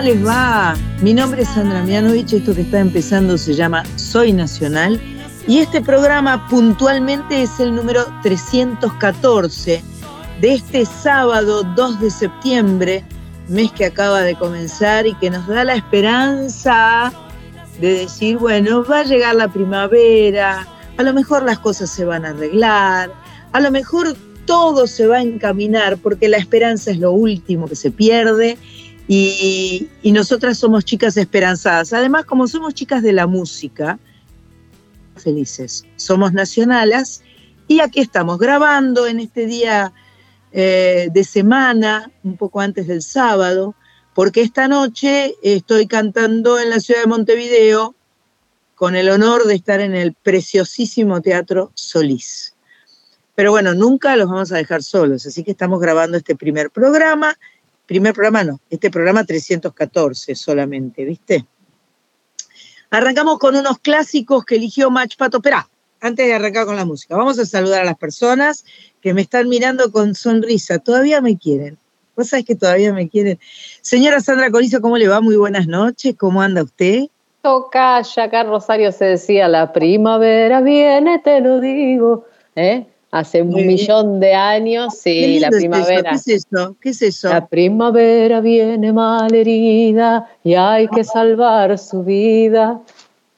¿cómo les va? Mi nombre es Sandra Mianovich, esto que está empezando se llama Soy Nacional y este programa puntualmente es el número 314 de este sábado 2 de septiembre, mes que acaba de comenzar y que nos da la esperanza de decir, bueno, va a llegar la primavera, a lo mejor las cosas se van a arreglar, a lo mejor todo se va a encaminar porque la esperanza es lo último que se pierde y, y nosotras somos chicas esperanzadas. Además, como somos chicas de la música, felices, somos nacionalas y aquí estamos grabando en este día eh, de semana, un poco antes del sábado, porque esta noche estoy cantando en la ciudad de Montevideo con el honor de estar en el preciosísimo Teatro Solís. Pero bueno, nunca los vamos a dejar solos, así que estamos grabando este primer programa. Primer programa no, este programa 314 solamente, ¿viste? Arrancamos con unos clásicos que eligió Match Pato. Esperá, antes de arrancar con la música, vamos a saludar a las personas que me están mirando con sonrisa. Todavía me quieren. Vos sabés que todavía me quieren. Señora Sandra Corizo, ¿cómo le va? Muy buenas noches. ¿Cómo anda usted? Toca, ya acá Rosario se decía, la primavera viene, te lo digo. ¿eh? Hace un millón de años, sí, la es eso. primavera. ¿Qué es eso? ¿Qué es eso? La primavera viene mal herida y hay que salvar su vida.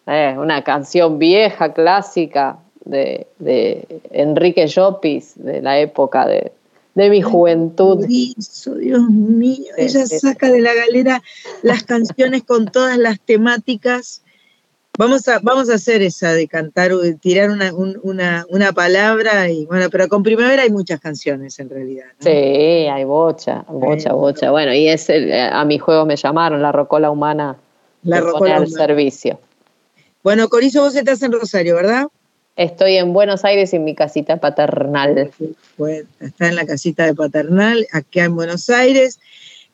Eh, una canción vieja, clásica, de, de Enrique Llopis, de la época de, de mi juventud. Corizo, Dios mío. Ella saca de la galera las canciones con todas las temáticas. Vamos a, vamos a hacer esa de cantar, de tirar una, un- una, una palabra y bueno, pero con primavera hay muchas canciones en realidad. ¿no? Sí, hay bocha, bocha, bocha. Bueno, y es el- eh, a mi juego me llamaron, la rocola humana La rocola al humana. servicio. Bueno, Corizo, vos estás en Rosario, ¿verdad? Estoy en Buenos Aires en mi casita paternal. Bueno, está en la casita de Paternal, acá en Buenos Aires.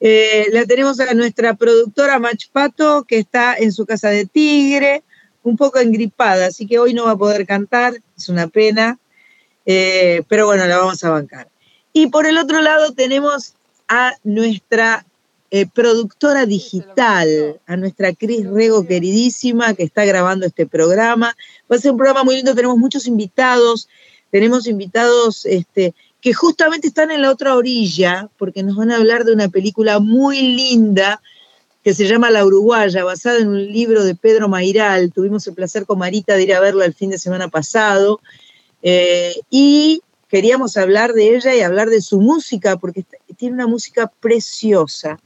Eh, la tenemos a nuestra productora Mach Pato, que está en su casa de Tigre, un poco engripada, así que hoy no va a poder cantar, es una pena, eh, pero bueno, la vamos a bancar. Y por el otro lado tenemos a nuestra eh, productora digital, a nuestra Cris Rego queridísima, que está grabando este programa. Va a ser un programa muy lindo, tenemos muchos invitados, tenemos invitados este, que justamente están en la otra orilla, porque nos van a hablar de una película muy linda que se llama La Uruguaya, basada en un libro de Pedro Mairal. Tuvimos el placer con Marita de ir a verla el fin de semana pasado. eh, y queríamos hablar de ella y hablar de su música, porque tiene una música preciosa.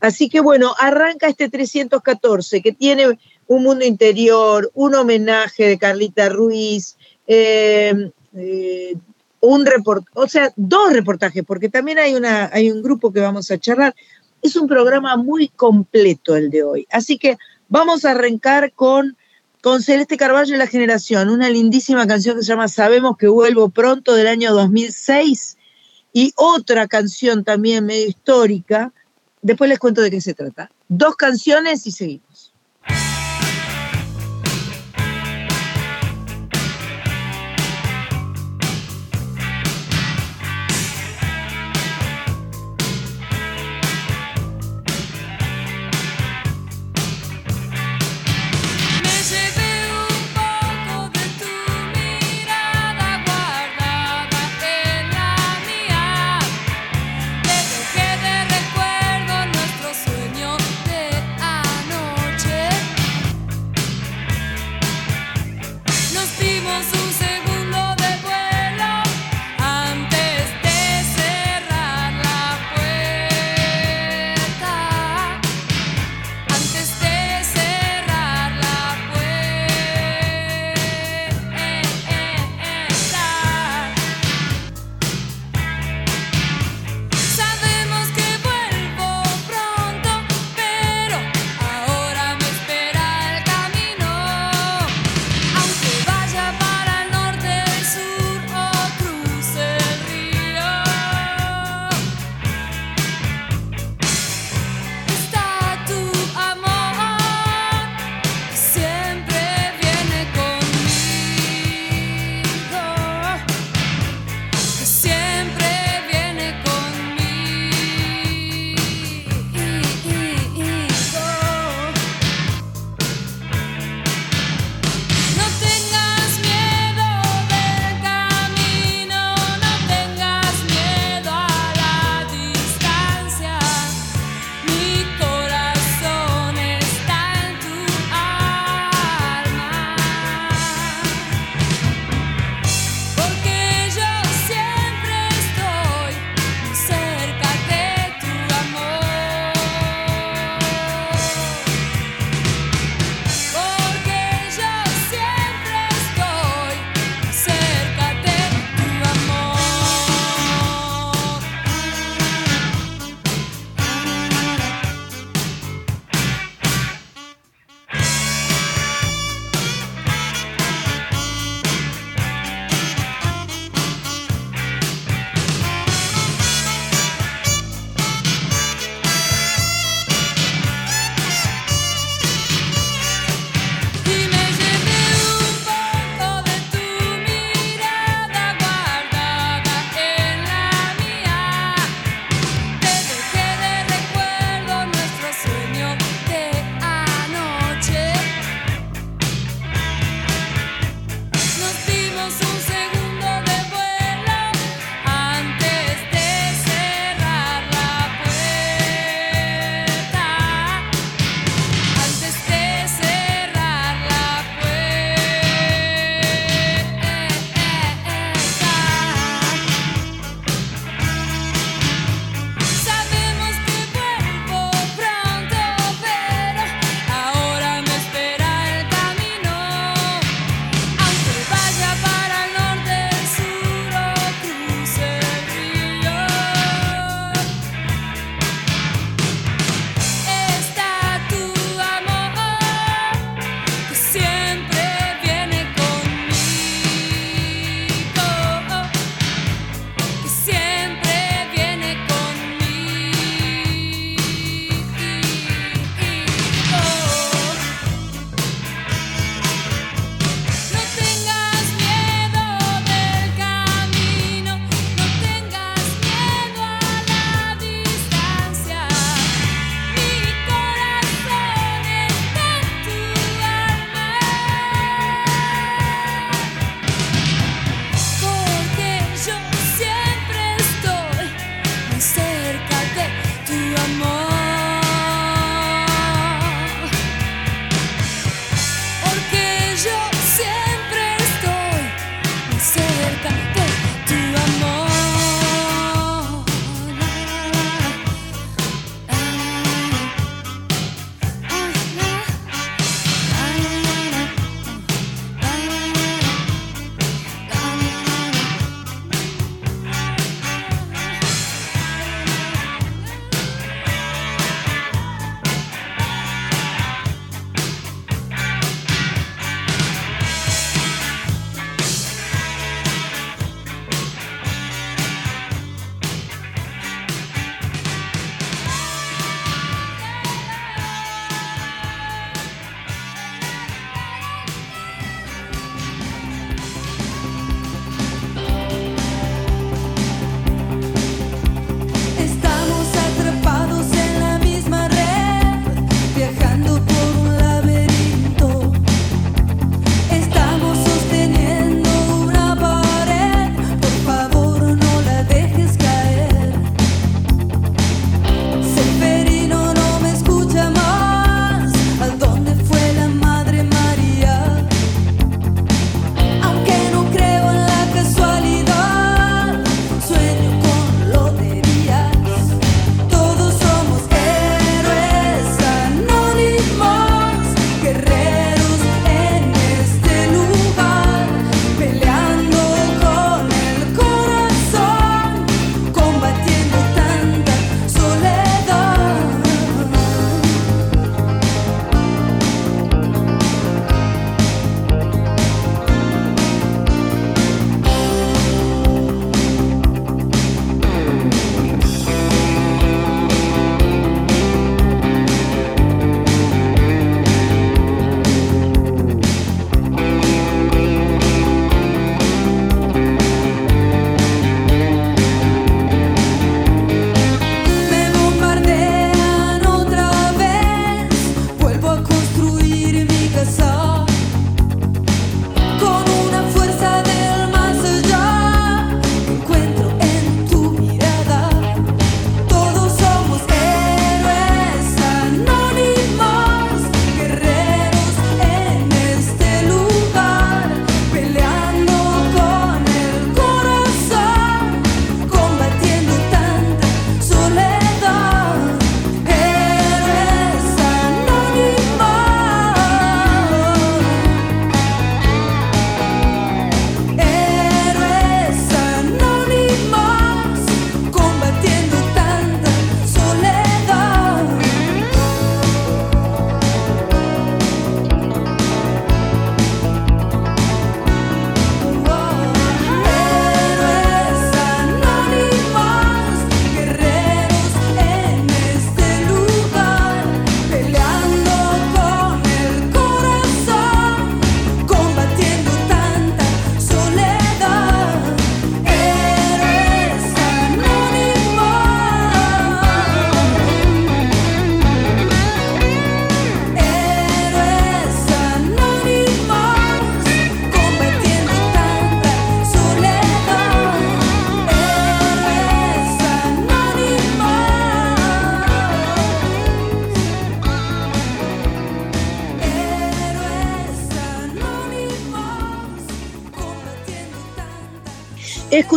Así que bueno, arranca este 314, que tiene un mundo interior, un homenaje de Carlita Ruiz, eh, eh, un report, o sea, dos reportajes, porque también hay, una, hay un grupo que vamos a charlar. Es un programa muy completo el de hoy. Así que vamos a arrancar con, con Celeste Carballo y la Generación, una lindísima canción que se llama Sabemos que vuelvo pronto del año 2006 y otra canción también medio histórica. Después les cuento de qué se trata. Dos canciones y seguimos.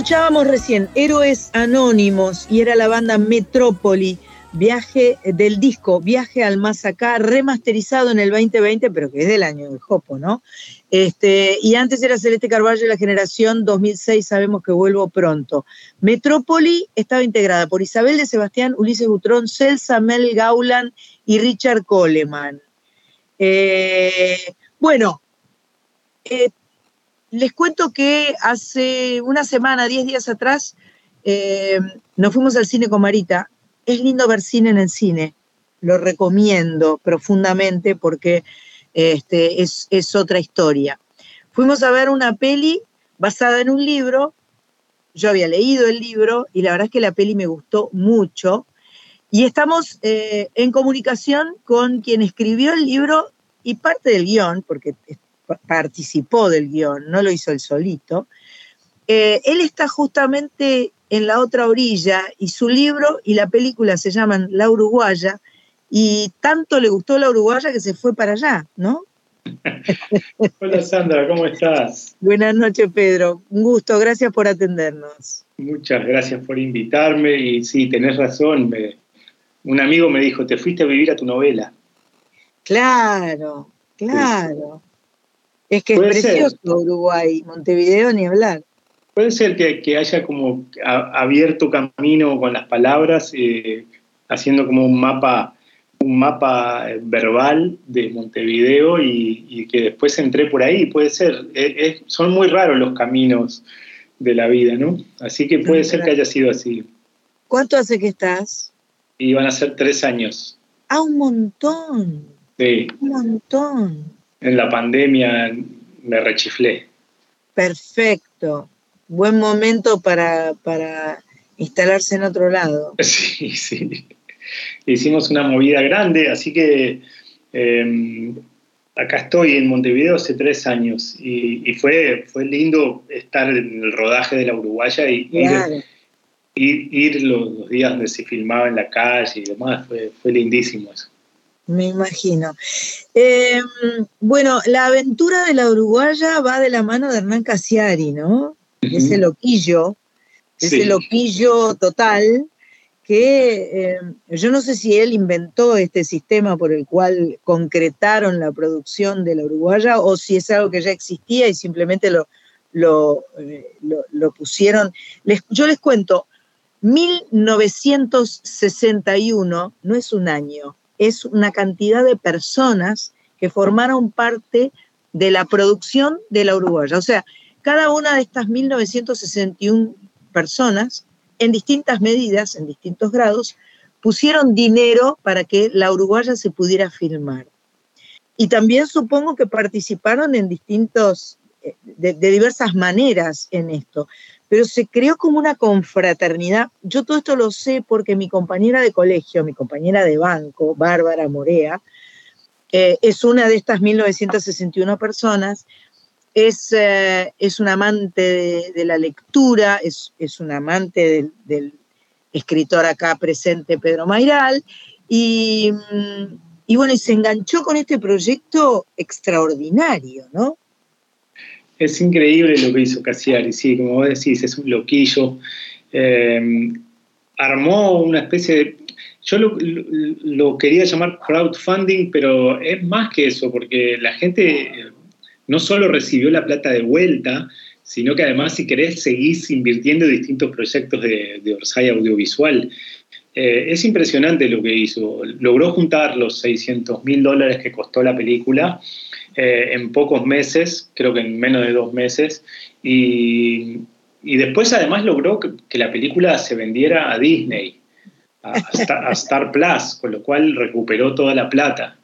Escuchábamos recién Héroes Anónimos y era la banda Metrópoli, viaje del disco Viaje al Más Acá, remasterizado en el 2020, pero que es del año del Jopo, ¿no? Este, y antes era Celeste Carballo la generación 2006, sabemos que vuelvo pronto. Metrópoli estaba integrada por Isabel de Sebastián, Ulises Butrón, Celsa Mel Gaulan y Richard Coleman. Eh, bueno, eh, les cuento que hace una semana, diez días atrás, eh, nos fuimos al cine con Marita. Es lindo ver cine en el cine. Lo recomiendo profundamente porque este, es, es otra historia. Fuimos a ver una peli basada en un libro. Yo había leído el libro y la verdad es que la peli me gustó mucho. Y estamos eh, en comunicación con quien escribió el libro y parte del guion, porque participó del guion, no lo hizo él solito. Eh, él está justamente en la otra orilla y su libro y la película se llaman La Uruguaya y tanto le gustó La Uruguaya que se fue para allá, ¿no? Hola Sandra, ¿cómo estás? Buenas noches Pedro, un gusto, gracias por atendernos. Muchas gracias por invitarme y sí, tenés razón, me- un amigo me dijo, te fuiste a vivir a tu novela. Claro, claro. Es que es Puede ser. precioso Uruguay, Montevideo ni hablar. Puede ser que, que haya como a- abierto camino con las palabras, eh, haciendo como un mapa, un mapa eh, verbal de Montevideo y, y que después entré por ahí, puede ser. Eh, es- son muy raros los caminos de la vida, ¿no? Así que puede ser que haya sido así. ¿Cuánto hace que estás? Y van a ser tres años. Ah, un montón, Sí, un montón. En la pandemia me rechiflé. Perfecto. Buen momento para, para instalarse en otro lado. Sí, sí. Hicimos una movida grande, así que eh, acá estoy en Montevideo hace tres años y, y fue, fue lindo estar en el rodaje de la Uruguaya y ir, Claro. ir- los días donde se filmaba en la calle y demás, fue, fue lindísimo eso. Me imagino. Eh, bueno, la aventura de la uruguaya va de la mano de Hernán Casiari, ¿no? Ese loquillo, ese Sí. loquillo total, que eh, yo no sé si él inventó este sistema por el cual concretaron la producción de la uruguaya o si es algo que ya existía y simplemente lo, lo, eh, lo- lo pusieron. Les- yo les cuento, 1961 no es un año, es una cantidad de personas que formaron parte de la producción de la Uruguaya. O sea, cada una de estas 1961 personas, en distintas medidas, en distintos grados, pusieron dinero para que la Uruguaya se pudiera filmar. Y también supongo que participaron en distintos, eh, de, de diversas maneras en esto pero se creó como una confraternidad. Yo todo esto lo sé porque mi compañera de colegio, mi compañera de banco, Bárbara Morea, eh, es una de estas 1961 personas, es, eh, es un amante de, la lectura, es, es un amante del, del escritor acá presente, Pedro Mairal, y, mm, y bueno, y se enganchó con este proyecto extraordinario, ¿no? Es increíble lo que hizo Cassiari, sí, como vos decís, es un loquillo. Eh, armó una especie de... Yo lo, quería llamar crowdfunding, pero es más que eso, porque la gente eh, no solo recibió la plata de vuelta, sino que además, si querés, seguís invirtiendo en distintos proyectos de, de Orsay audiovisual. Eh, es impresionante lo que hizo. Logró juntar los 600 mil dólares que costó la película eh, en pocos meses, creo que en menos de dos meses, y, y después además logró que, que la película se vendiera a Disney, a, a Star, a Star Plus, con lo cual recuperó toda la plata.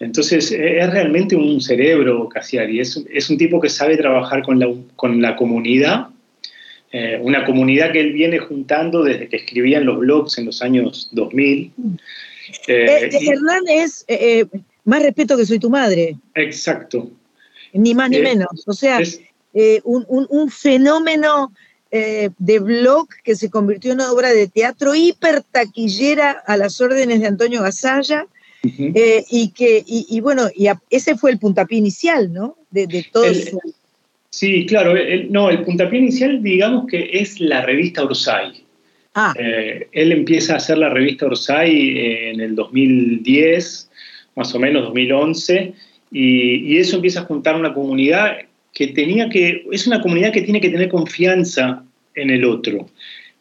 Entonces eh, es realmente un cerebro, Cassiari, es, es un tipo que sabe trabajar con la, con la comunidad, eh, una comunidad que él viene juntando desde que escribía en los blogs en los años 2000. Eh, Eh, Hernán es eh, eh, más respeto que soy tu madre, exacto. ni más ni Eh, menos. O sea, Es- eh, un, un- un fenómeno eh, de blog que se convirtió en una obra de teatro hiper taquillera a las órdenes de Antonio Gasalla, y que, y, y bueno, y a- ese fue el puntapié inicial, ¿no? De, de todo El- su- Sí, claro. el- no, el puntapié inicial, digamos que es la revista Orsay. Ah, él empieza a hacer la revista Orsay en el 2010, más o menos 2011, y, y eso empieza a juntar una comunidad que tenía que, es una comunidad que tiene que tener confianza en el otro.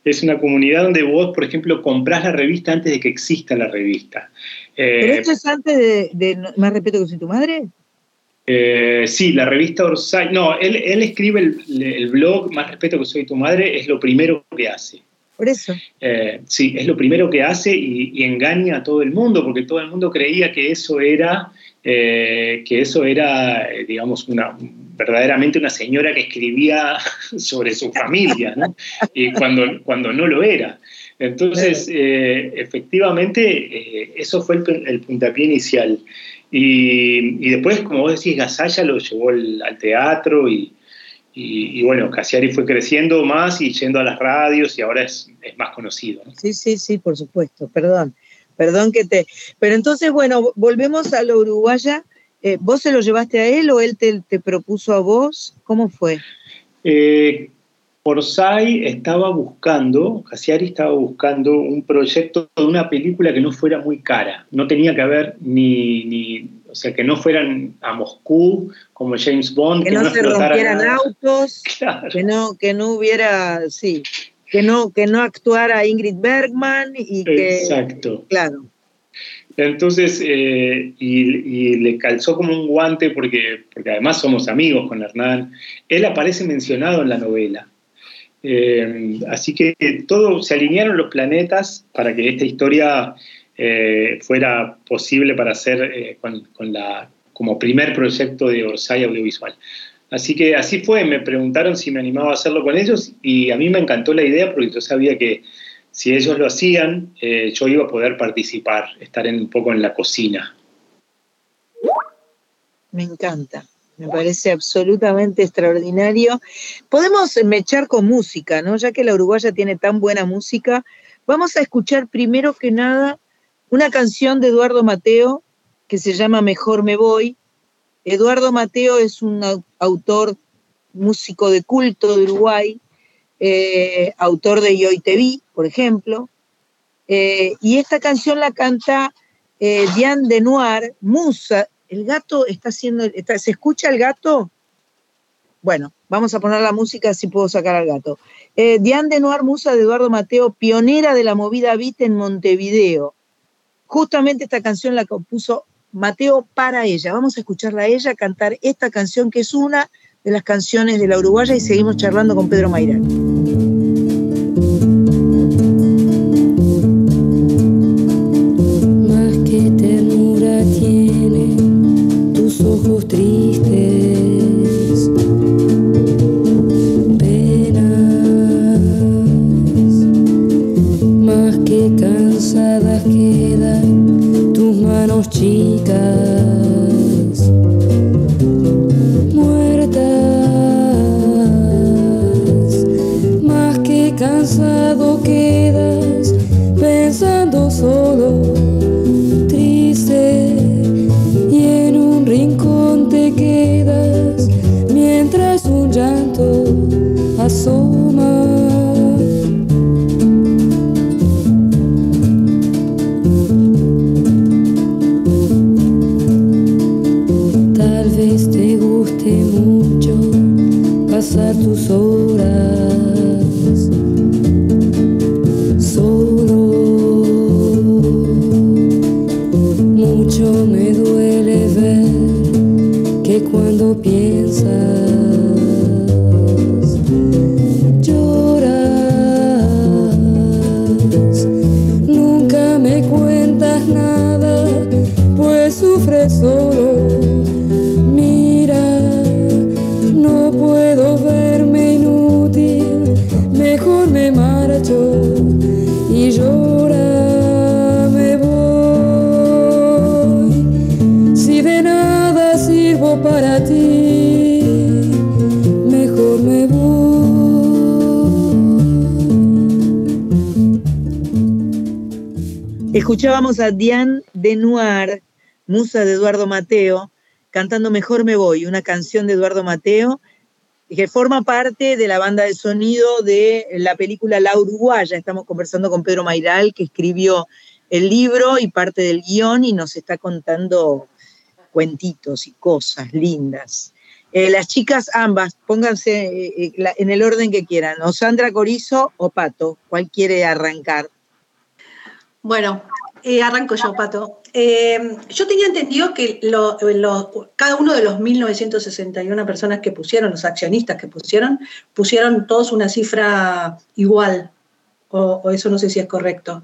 Es una comunidad donde vos, por ejemplo, comprás la revista antes de que exista la revista. Eh, pero esto es antes de, Más respeto que soy tu madre. eh, sí, la revista Orsay. No, él, él escribe el, el blog Más respeto que soy tu madre, es lo primero que hace. Por eso. Eh, sí, es lo primero que hace y, y engaña a todo el mundo, porque todo el mundo creía que eso era, eh, que eso era, eh, digamos, una verdaderamente una señora que escribía sobre su familia, ¿no? Y cuando, cuando no lo era. Entonces, eh, efectivamente, eso fue el, el puntapié inicial. Y, y después, como vos decís, Gasalla lo llevó al teatro y, y, y bueno, Cassiari fue creciendo más y yendo a las radios y ahora es, es más conocido. ¿no? Sí, sí, sí, por supuesto. Perdón. Perdón que te. Pero entonces, bueno, volvemos a lo uruguaya. Eh, ¿Vos se lo llevaste a él o él te, te propuso a vos? ¿Cómo fue? Eh, Orsay estaba buscando, Cassiari estaba buscando un proyecto de una película que no fuera muy cara. No tenía que haber ni, ni sea, que no fueran a Moscú como James Bond, Que no se rompieran nada. autos, Claro. que no, que no hubiera, sí, que no, que no actuara Ingrid Bergman y que, Exacto. claro, Entonces, eh, y, y le calzó como un guante porque, porque además somos amigos con Hernán. Él aparece mencionado en la novela. Eh, así que todo, se alinearon los planetas para que esta historia eh, fuera posible para hacer eh, con, la, como primer proyecto de Orsay Audiovisual. Así que así fue, me preguntaron si me animaba a hacerlo con ellos y a mí me encantó la idea porque yo sabía que si ellos lo hacían, eh, yo iba a poder participar, estar un poco en la cocina. me encanta. Me parece absolutamente extraordinario. Podemos mechar con música, ¿no? Ya que la uruguaya tiene tan buena música, vamos a escuchar primero que nada una canción de Eduardo Mateo que se llama Mejor me voy. Eduardo Mateo es un au- autor, músico de culto de Uruguay, eh, autor de Y hoy te vi, por ejemplo. Eh, y esta canción la canta eh, Diane Denoir, musa. El gato está haciendo, ¿se escucha el gato? Bueno, vamos a poner la música si puedo sacar al gato. Diane Denoir, musa de Eduardo Mateo, pionera de la movida beat en Montevideo. Justamente esta canción la compuso Mateo para ella. Vamos a escucharla a ella cantar esta canción que es una de las canciones de la Uruguaya y seguimos charlando con Pedro Mairán. Tus horas solo. Mucho me duele ver que cuando piensas Escuchábamos a Diane Denoir, musa de Eduardo Mateo, cantando Mejor me voy, una canción de Eduardo Mateo, que forma parte de la banda de sonido de la película La Uruguaya. Estamos conversando con Pedro Mairal, que escribió el libro y parte del guion y nos está contando cuentitos y cosas lindas. Eh, las chicas ambas, pónganse eh, eh, en el orden que quieran, o Sandra Corizo o Pato, ¿cuál quiere arrancar? Bueno, eh, arranco yo, Pato. Eh, yo tenía entendido que cada uno de los 1961 personas que pusieron, los accionistas que pusieron, pusieron todos una cifra igual, o, o eso no sé si es correcto.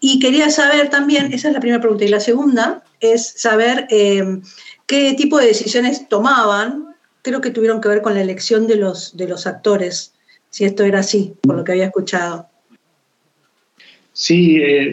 Y quería saber también, esa es la primera pregunta, y la segunda es saber eh, qué tipo de decisiones tomaban, creo que tuvieron que ver con la elección de los, de los actores, si esto era así, por lo que había escuchado. Sí, eh,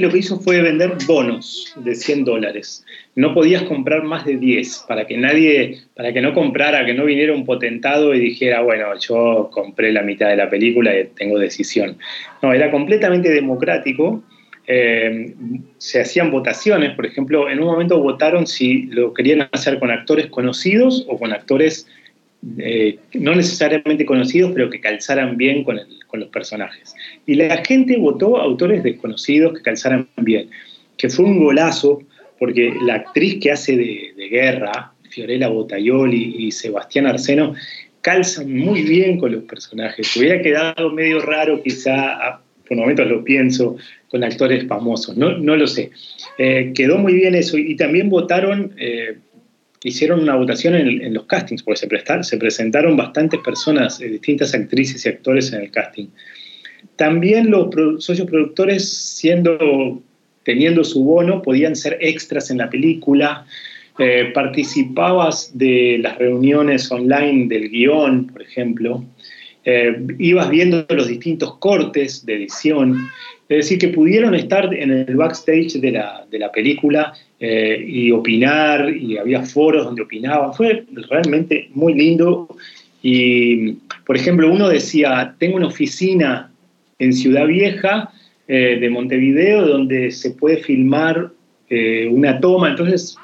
lo que hizo fue vender bonos de 100 dólares. No podías comprar más de 10 para que nadie, para que no comprara, que no viniera un potentado y dijera, bueno, yo compré la mitad de la película y tengo decisión. No, era completamente democrático. Eh, se hacían votaciones, por ejemplo, en un momento votaron si lo querían hacer con actores conocidos o con actores eh, no necesariamente conocidos, pero que calzaran bien con, el- con los personajes. Y la gente votó autores desconocidos que calzaran bien, que fue un golazo, porque la actriz que hace de, de guerra, Fiorella Botaioli y Sebastián Arseno, calzan muy bien con los personajes. Hubiera quedado medio raro quizá, por momentos lo pienso, con actores famosos, no, no lo sé. Eh, quedó muy bien eso y también votaron... eh, hicieron una votación en, los castings, porque se, presentaron bastantes personas, eh, distintas actrices y actores en el casting. También los socios productores, siendo, teniendo su bono, podían ser extras en la película, eh, participabas de las reuniones online del guion, por ejemplo, eh, ibas viendo los distintos cortes de edición, es decir, que pudieron estar en el backstage de la, de la película eh, y opinar, y había foros donde opinaban. Fue realmente muy lindo. Y, por ejemplo, uno decía, tengo una oficina en Ciudad Vieja eh, de Montevideo donde se puede filmar eh, una toma. Entonces,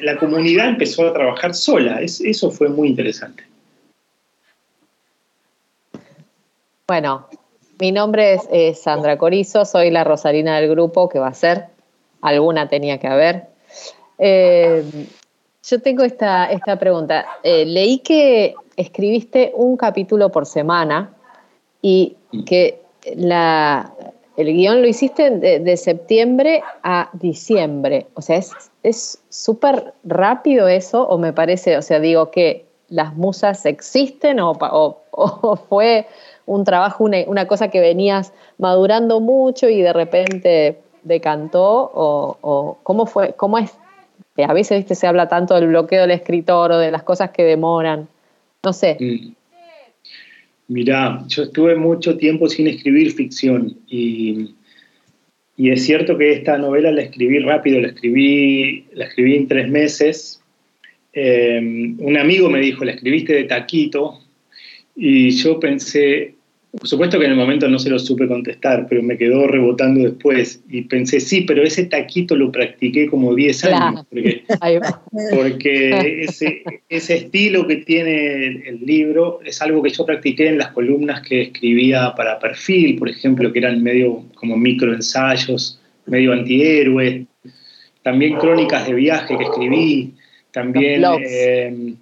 la comunidad empezó a trabajar sola. Es- eso fue muy interesante. Bueno, mi nombre es Sandra Corizo, soy la Rosarina del grupo que va a ser, alguna tenía que haber. Eh, yo tengo esta, esta pregunta. Eh, leí que escribiste un capítulo por semana y que la, el guion lo hiciste de, de septiembre a diciembre. O sea, es súper rápido eso, o me parece, o sea, digo que las musas existen o, o- o fue un trabajo, una, una cosa que venías madurando mucho y de repente decantó, o, o cómo fue, cómo es, a veces ¿viste? se habla tanto del bloqueo del escritor o de las cosas que demoran, no sé. Mm. Mirá, yo estuve mucho tiempo sin escribir ficción y, y es cierto que esta novela la escribí rápido, la escribí, la escribí en tres meses. Eh, un amigo me dijo, la escribiste de taquito y yo pensé, por supuesto que en el momento no se lo supe contestar, pero me quedó rebotando después y pensé, sí, pero ese taquito lo practiqué como 10 años, porque ese, ese estilo que tiene el, el libro es algo que yo practiqué en las columnas que escribía para perfil, por ejemplo, que eran medio como microensayos, medio antihéroe, también crónicas de viaje que escribí, también eh,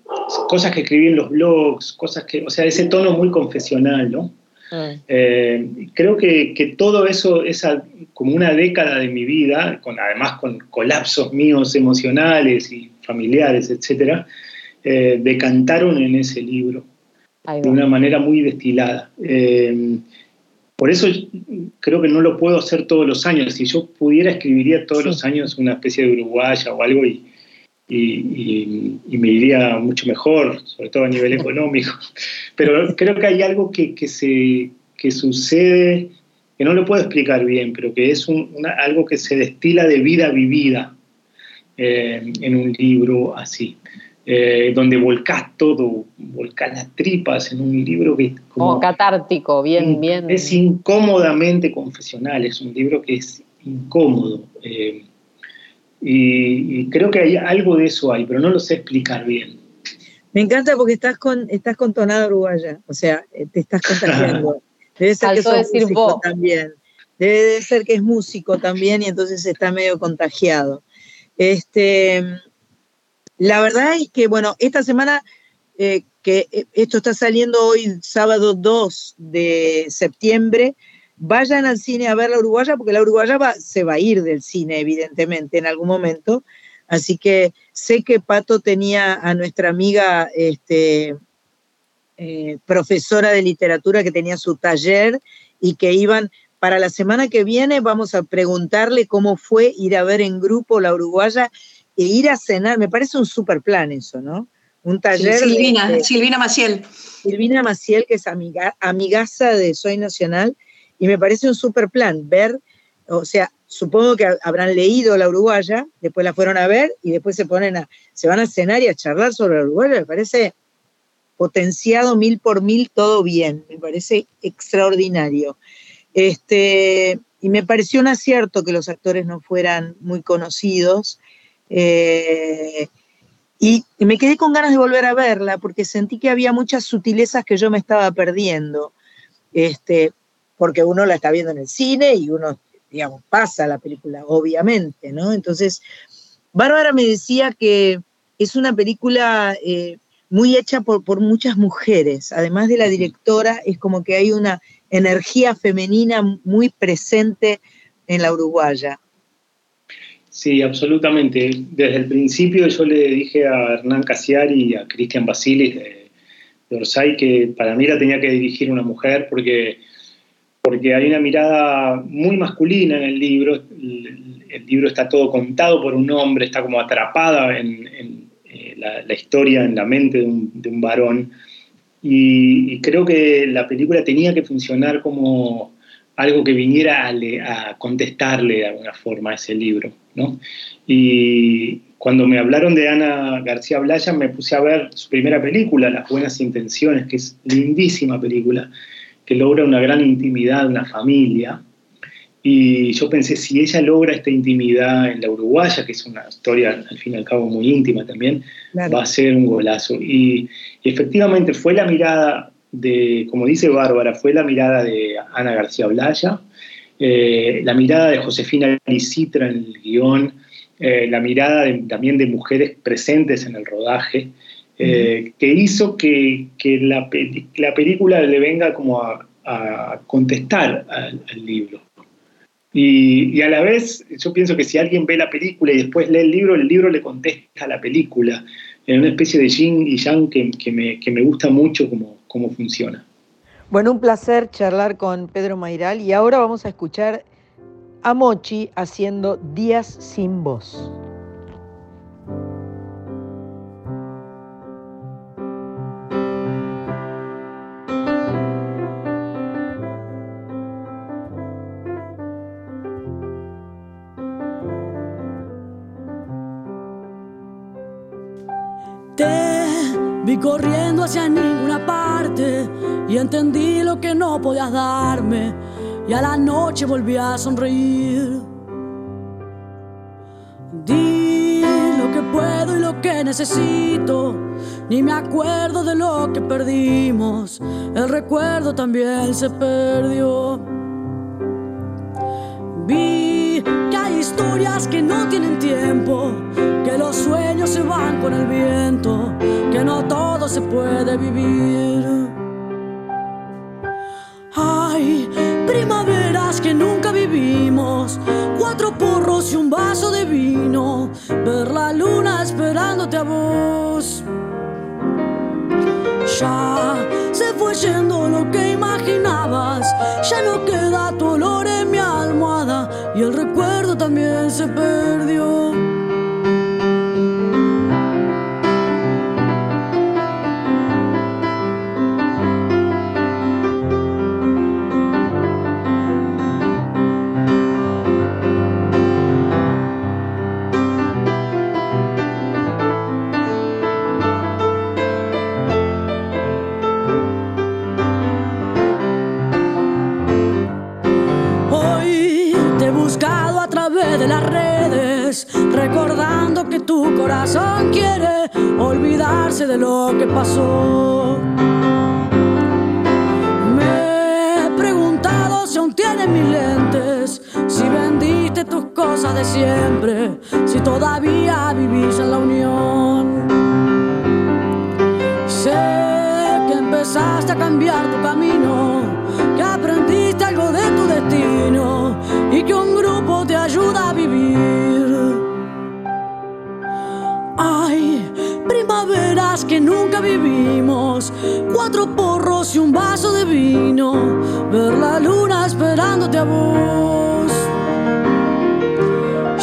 cosas que escribí en los blogs, cosas que, o sea, ese tono muy confesional, ¿no? Mm. Eh, creo que, que todo eso, esa como una década de mi vida, con, además con colapsos míos emocionales y familiares, etcétera, eh, decantaron en ese libro de una manera muy destilada. Eh, por eso creo que no lo puedo hacer todos los años. Si yo pudiera, escribiría todos Sí. los años una especie de uruguaya o algo y, y, y- me iría mucho mejor, sobre todo a nivel económico. Pero creo que hay algo que, que se, que sucede, que no lo puedo explicar bien, pero que es un- una- algo que se destila de vida vivida eh, en un libro así. eh, donde volcás todo, volcás las tripas en un libro que como- Como catártico, bien, in- bien. Es incómodamente confesional, es un libro que es incómodo. eh, y, y creo que hay algo de eso ahí, pero no lo sé explicar bien. Me encanta porque estás con, estás con tonada uruguaya, o sea, eh, te estás contagiando. Debe ser que sos decir músico vos. también. Debe de ser que es músico también y entonces está medio contagiado. Este, la verdad es que, bueno, esta semana eh, que eh, esto está saliendo hoy, sábado 2 de septiembre, vayan al cine a ver la uruguaya, porque la uruguaya va- se va a ir del cine, evidentemente, en algún momento. Así que sé que Pato tenía a nuestra amiga este, eh, profesora de literatura que tenía su taller y que iban, para la semana que viene vamos a preguntarle cómo fue ir a ver en grupo la uruguaya e ir a cenar. Me parece un super plan eso, ¿no? Un taller. Silvina, de- Silvina Maciel. Silvina Maciel, que es amiga, amigaza de Soy Nacional, y me parece un super plan ver, o sea, supongo que habrán leído la uruguaya, después la fueron a ver y después se ponen a, se van a cenar y a charlar sobre la uruguaya, me parece potenciado mil por mil, todo bien, me parece extraordinario. Este, y me pareció un acierto que los actores no fueran muy conocidos. eh, y me quedé con ganas de volver a verla porque sentí que había muchas sutilezas que yo me estaba perdiendo. Este, porque uno la está viendo en el cine y uno, digamos, pasa la película, obviamente, ¿no? Entonces, Bárbara me decía que es una película eh, muy hecha por, por muchas mujeres. Además de la directora, es como que hay una energía femenina muy presente en la uruguaya. Sí, absolutamente. Desde el principio yo le dije a Hernán Casiari y a Cristian Basilis de, de Orsay que para mí la tenía que dirigir una mujer porque, porque hay una mirada muy masculina en el libro. El, libro está todo contado por un hombre, está como atrapada en, eh, la, historia en la mente de un, varón. Y, creo que la película tenía que funcionar como algo que viniera a, a contestarle de alguna forma a ese libro. ¿no? Y cuando me hablaron de Ana García Blaya, me puse a ver su primera película, Las Buenas Intenciones, que es lindísima película, que logra una gran intimidad, una familia. Y yo pensé, si ella logra esta intimidad en la Uruguaya, que es una historia al fin y al cabo muy íntima también, claro. va a ser un golazo. Y, y, efectivamente fue la mirada de, como dice Bárbara, fue la mirada de Ana García Blaya, eh, la mirada de Josefina Licitra en el guion, eh, la mirada de, también de mujeres presentes en el rodaje, eh, uh -huh. que hizo que, que la, la, película le venga como a, a contestar al, al libro. Y, y, a la vez, yo pienso que si alguien ve la película y después lee el libro, el libro le contesta a la película, en una especie de yin y yang que, que, me, que me gusta mucho cómo, cómo funciona. Bueno, un placer charlar con Pedro Mairal y ahora vamos a escuchar a Mochi haciendo Días sin voz. Hacia ninguna parte y entendí lo que no podías darme y a la noche volví a sonreír. Di lo que puedo y lo que necesito, ni me acuerdo de lo que perdimos, el recuerdo también se perdió. Vi historias que no tienen tiempo, que los sueños se van con el viento, que no todo se puede vivir. Ay, primaveras que nunca vivimos, cuatro porros y un vaso de vino, ver la luna esperándote a vos. Ya se fue yendo lo que imaginabas, ya no queda tu olor en mi almohada y el recuerdo también se perdió. Recordando que tu corazón quiere olvidarse de lo que pasó.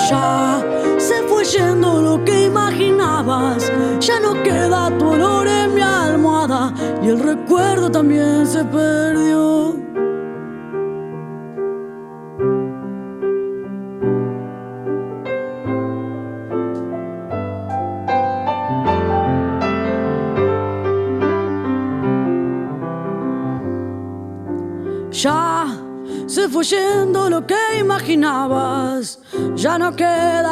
Ya se fue yendo lo que imaginabas, ya no queda tu olor en mi almohada. Y el recuerdo también se perdió. No queda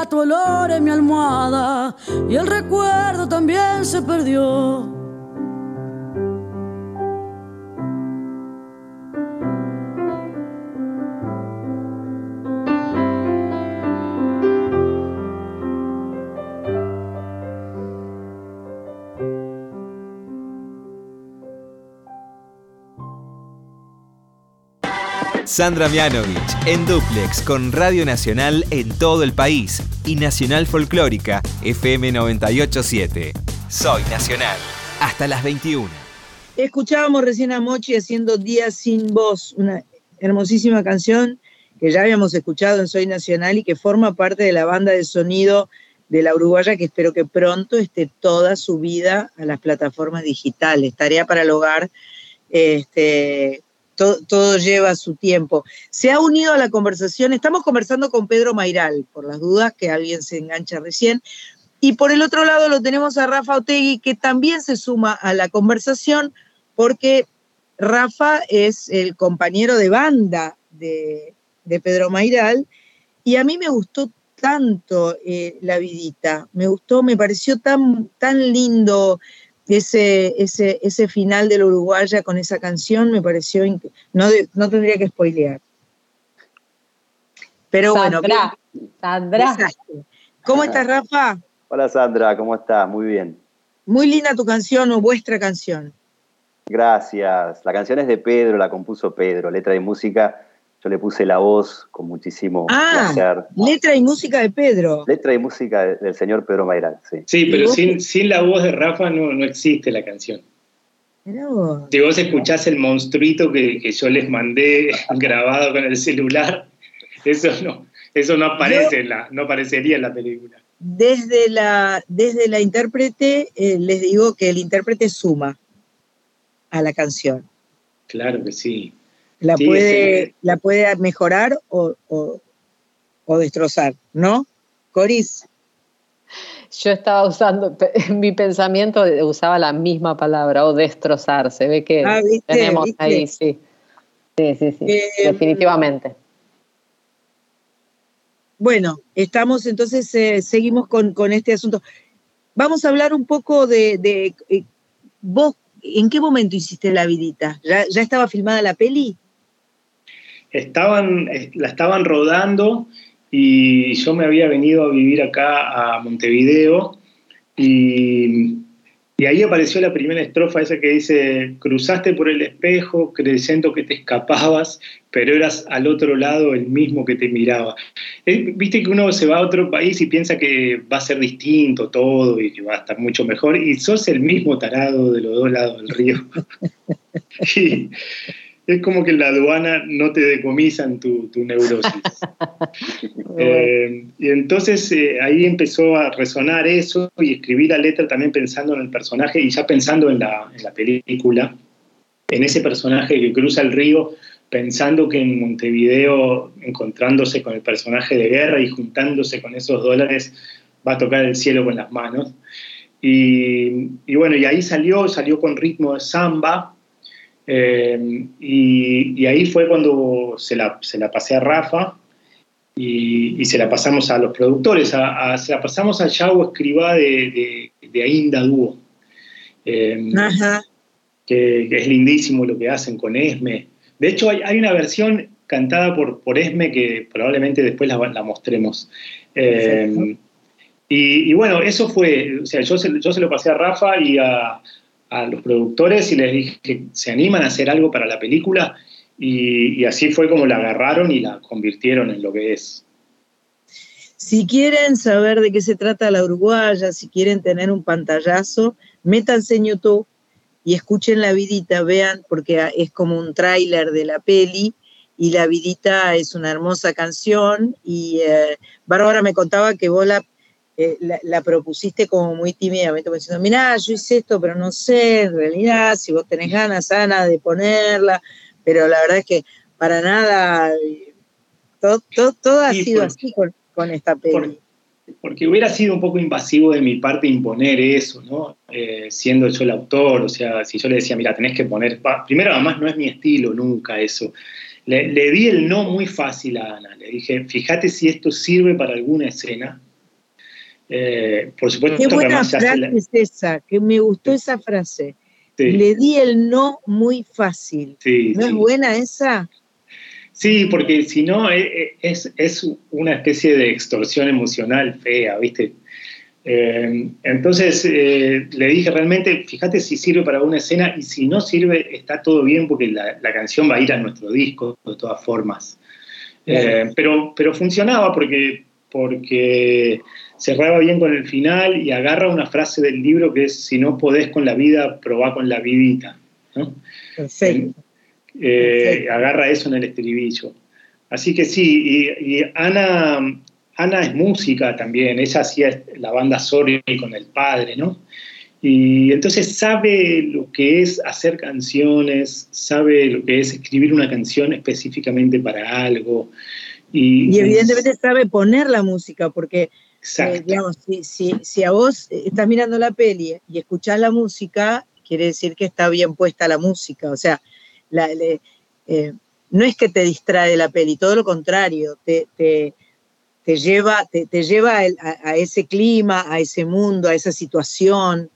Sandra Mianovich en Duplex con Radio Nacional en todo el país y Nacional Folclórica FM 987. Soy Nacional. Hasta las 21. Escuchábamos recién a Mochi haciendo Días sin voz, una hermosísima canción que ya habíamos escuchado en Soy Nacional y que forma parte de la banda de sonido de la Uruguaya que espero que pronto esté toda subida a las plataformas digitales. Tarea para el hogar. Este, todo, lleva su tiempo. Se ha unido a la conversación, estamos conversando con Pedro Mairal, por las dudas que alguien se engancha recién. Y por el otro lado lo tenemos a Rafa Otegui, que también se suma a la conversación, porque Rafa es el compañero de banda de, de Pedro Mairal, y a mí me gustó tanto eh, la vidita, me gustó, me pareció tan, tan lindo ese, ese, ese final de la Uruguaya con esa canción, me pareció, no, de- no tendría que spoilear. Pero bueno, Sandra, Sandra. exacto. ¿Cómo estás, Rafa? Hola Sandra, ¿cómo estás? Muy bien. Muy linda tu canción o vuestra canción. Gracias. La canción es de Pedro, la compuso Pedro, letra y música. Yo le puse la voz con muchísimo Ah, placer. letra y música de Pedro. Letra y música de- del señor Pedro Mairal, sí. Sí, ¿Y pero sin, sin la voz de Rafa no, no existe la canción. Vos. Si vos escuchás el monstruito que, que yo les mandé grabado con el celular, eso no, eso no aparece en la, no aparecería en la película. Desde la, desde la intérprete, eh, les digo que el intérprete suma a la canción. Claro que sí. La, Sí, puede, sí. la puede mejorar o, o- o destrozar, ¿no? Coris, Yo estaba usando, en mi pensamiento usaba la misma palabra, o destrozar. Se ve que Ah, ¿viste? tenemos ¿Viste? ahí, sí. Sí, sí, sí. Eh, definitivamente. Bueno, estamos entonces, eh, seguimos con, con este asunto. Vamos a hablar un poco de, de, eh, vos, ¿en qué momento hiciste la vidita? ¿Ya, ya estaba filmada la peli? Estaban, la estaban rodando y yo me había venido a vivir acá a Montevideo y, y ahí apareció la primera estrofa esa que dice, cruzaste por el espejo creyendo que te escapabas, pero eras al otro lado el mismo que te miraba. Eh, Viste que uno se va a otro país y piensa que va a ser distinto todo y que va a estar mucho mejor y sos el mismo tarado de los dos lados del río. es como que en la aduana no te decomisan tu, tu neurosis. Eh, y entonces eh, ahí empezó a resonar eso y escribí la letra también pensando en el personaje y ya pensando en la, en la película, en ese personaje que cruza el río, pensando que en Montevideo, encontrándose con el personaje de guerra y juntándose con esos dólares, va a tocar el cielo con las manos. Y, y bueno, y ahí salió, salió con ritmo de samba, eh, y, y ahí fue cuando se la, se la pasé a Rafa y, y se la pasamos a los productores, a- a- se la pasamos a Yago Escribá de, de, de Ainda Dúo, eh, Ajá. que, que es lindísimo lo que hacen con Esme. De hecho, hay, hay una versión cantada por, por Esme que probablemente después la, la mostremos. Eh, Perfecto. y, y bueno, eso fue, o sea, yo se, yo se lo pasé a Rafa y a, a los productores y les dije que se animan a hacer algo para la película y, así fue como la agarraron y la convirtieron en lo que es. Si quieren saber de qué se trata la uruguaya, si quieren tener un pantallazo, métanse en YouTube y escuchen La Vidita, vean, porque es como un tráiler de la peli y La Vidita es una hermosa canción y eh, Bárbara me contaba que vos la, eh, la, la propusiste como muy tímidamente, como diciendo, mirá, yo hice esto, pero no sé, en realidad, si vos tenés ganas, Ana, de ponerla, pero la verdad es que para nada, eh, todo, todo, todo ha Sí, sido así con, con esta peli. por- Porque hubiera sido un poco invasivo de mi parte imponer eso, ¿no? Eh, siendo yo el autor, o sea, si yo le decía, mira, tenés que poner, pa- primero además no es mi estilo nunca eso. Le, le di el no muy fácil a Ana, le dije, fíjate si esto sirve para alguna escena. Eh, por supuesto, Qué buena frase la- es esa, que me gustó esa frase. sí, Le di el no muy fácil. sí, ¿No es buena esa? Sí, porque si no eh, eh, es, es una especie de extorsión emocional fea, ¿viste? Eh, entonces eh, le dije realmente, fíjate si sirve para una escena y si no sirve, está todo bien porque la, la canción va a ir a nuestro disco de todas formas. Eh, pero, pero funcionaba porque, porque cerraba bien con el final y agarra una frase del libro que es, si no podés con la vida, probá con la vidita. ¿no? Perfecto. Eh, Perfecto. agarra eso en el estribillo. Así que sí, y, y Ana, Ana es música también, ella hacía la banda Sorry con el padre, ¿no? Y entonces sabe lo que es hacer canciones, sabe lo que es escribir una canción específicamente para algo. Y, Y evidentemente sabe poner la música, porque, eh, si, si, si a vos eh, estás mirando la peli y escuchás la música, quiere decir que está bien puesta la música. O sea, la- le- eh, no es que te distrae la peli, todo lo contrario, te, te, lleva, te, lleva a, ese clima, a ese mundo, a esa situación.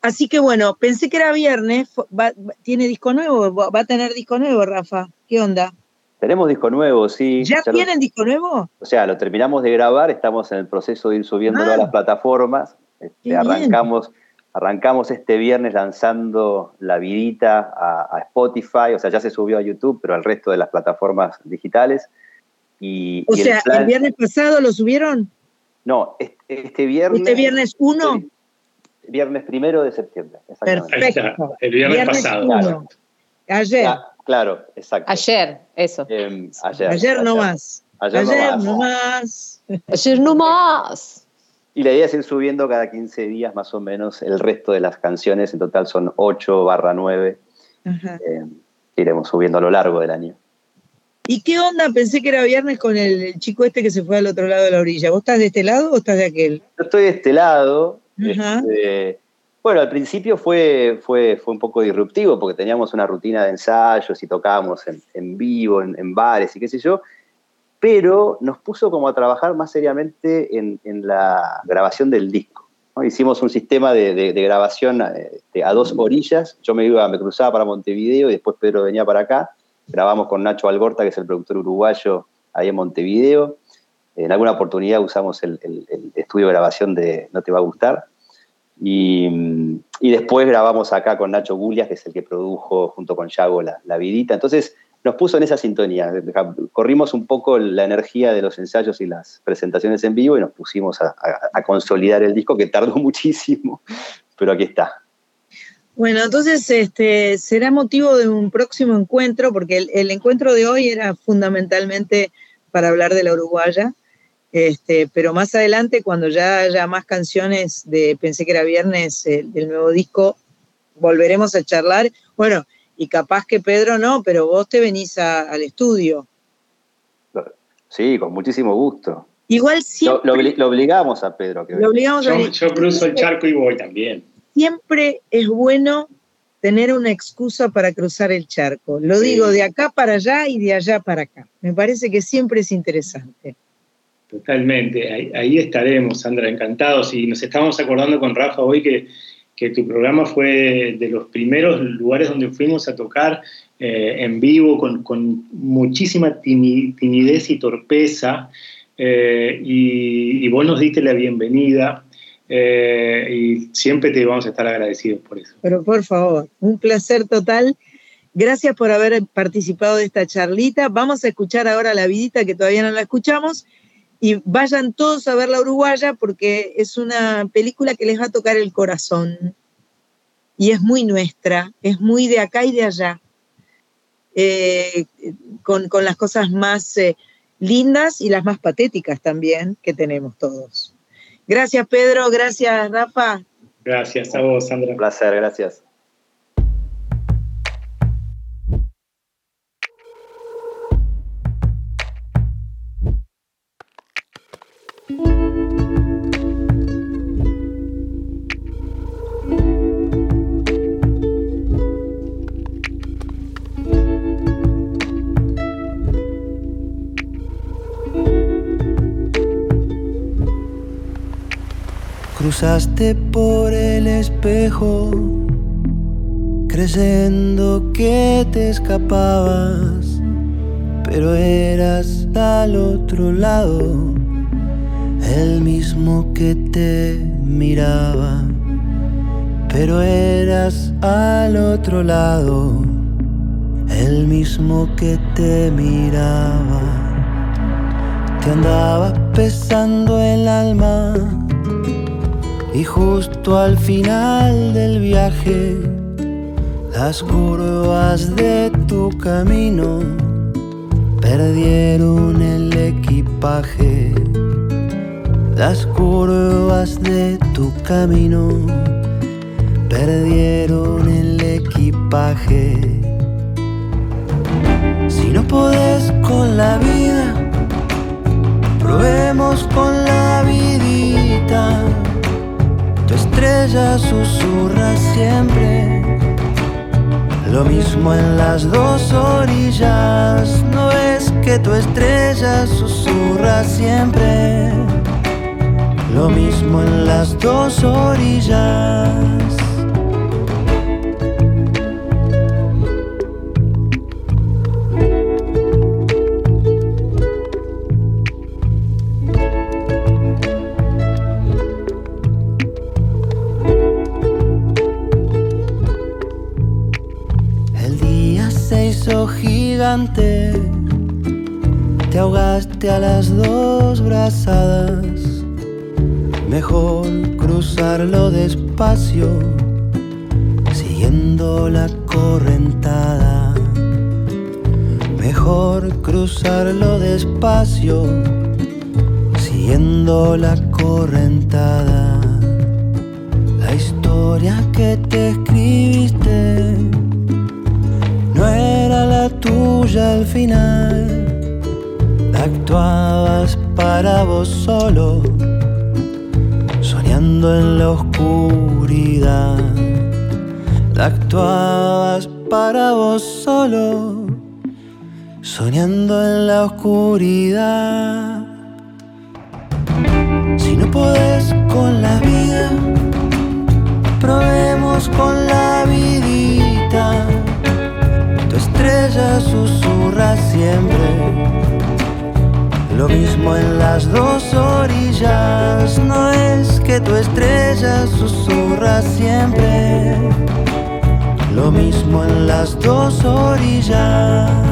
Así que bueno, pensé que era viernes, va- ¿tiene disco nuevo? ¿Va va a tener disco nuevo, Rafa? ¿Qué onda? Tenemos disco nuevo, sí. ¿Ya lo- tienen disco nuevo? o sea, lo terminamos de grabar, estamos en el proceso de ir subiéndolo Ah. a las plataformas. Este, bien. arrancamos, arrancamos este viernes lanzando La Vidita a, a Spotify, o sea, ya se subió a YouTube, pero al resto de las plataformas digitales. Y, O y sea, plan- el viernes pasado lo subieron. No, este, este viernes. Este viernes 1. Sí, Viernes primero de septiembre. Perfecto. el viernes, pasado. uno. Ayer. Ah, claro, exacto. Ayer, eso. Em, ayer. Ayer no más. Ayer, no Ayer más. no más. Ayer no más. Y la idea es ir subiendo cada 15 días más o menos el resto de las canciones. En total son 8 barra 9 Ajá. eh, iremos subiendo a lo largo del año. ¿Y qué onda? Pensé que era viernes con el, el chico este que se fue al otro lado de la orilla. ¿Vos estás de este lado o estás de aquel? Yo estoy de este lado. Ajá. este, bueno, al principio fue, fue, fue un poco disruptivo porque teníamos una rutina de ensayos y tocábamos en, en vivo, en, en bares y qué sé yo, pero nos puso como a trabajar más seriamente en, en la grabación del disco. ¿no? Hicimos un sistema de, de- de grabación este, a dos orillas. Yo me iba, me cruzaba para Montevideo y después Pedro venía para acá. Grabamos con Nacho Algorta, que es el productor uruguayo ahí en Montevideo. En alguna oportunidad usamos el, el- el estudio de grabación de No Te Va a Gustar. Y, después grabamos acá con Nacho Gulias, que es el que produjo junto con Yago la, vidita. Entonces nos puso en esa sintonía. Corrimos un poco la energía de los ensayos y las presentaciones en vivo y nos pusimos a, consolidar el disco, que tardó muchísimo, pero aquí está. Bueno, entonces este, será motivo de un próximo encuentro, porque el encuentro de hoy era fundamentalmente para hablar de la uruguaya. Este, pero más adelante, cuando ya haya más canciones de Pensé que era viernes eh, del nuevo disco, volveremos a charlar. Bueno, y capaz que Pedro no, pero vos te venís a- al estudio. Sí, con muchísimo gusto. Igual Lo, siempre, lo obli- lo obligamos a Pedro. Que lo obligamos a Yo, venir. yo cruzo el charco y voy también. Siempre es bueno tener una excusa para cruzar el charco. Lo Sí. digo de acá para allá y de allá para acá. Me parece que siempre es interesante. Totalmente, ahí, estaremos, Sandra, encantados. Y nos estábamos acordando con Rafa hoy que, que tu programa fue de los primeros lugares donde fuimos a tocar eh, en vivo con, con muchísima timi- timidez y torpeza. eh, y, y vos nos diste la bienvenida eh, y siempre te vamos a estar agradecidos por eso. Pero por favor, un placer total. Gracias por haber participado de esta charlita. Vamos a escuchar ahora la vidita que todavía no la escuchamos. Y vayan todos a ver la uruguaya porque es una película que les va a tocar el corazón. Y es muy nuestra, es muy de acá y de allá. Eh, con, con las cosas más eh, lindas y las más patéticas también que tenemos todos. Gracias Pedro, gracias Rafa. Gracias a vos, Sandra. Un placer, gracias. Cruzaste por el espejo, creyendo que te escapabas, pero eras al otro lado, el mismo que te miraba, pero eras al otro lado, el mismo que te miraba. Te andaba pesando el alma y justo al final del viaje, las curvas de tu camino perdieron el equipaje. Las curvas de tu camino perdieron el equipaje. Si no podés con la vida, probemos con la vidita. Tu estrella susurra siempre lo mismo en las dos orillas. No es que tu estrella susurra siempre lo mismo en las dos orillas. El día se hizo gigante, te ahogaste a las dos brazadas. Mejor cruzarlo despacio, siguiendo la correntada. Mejor cruzarlo despacio, siguiendo la correntada. La historia que te escribiste no era la tuya al final. Actuabas para vos solo, en la oscuridad. Actuabas para vos solo, soñando en la oscuridad. Si no podés con la vida, probemos con la vidita. Tu estrella susurra siempre. Lo mismo en las dos orillas. No es que tu estrella susurra siempre. Lo mismo en las dos orillas.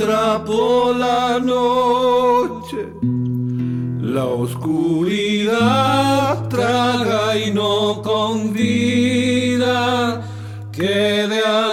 Atrapó la noche. La oscuridad traga y no convida. Quede a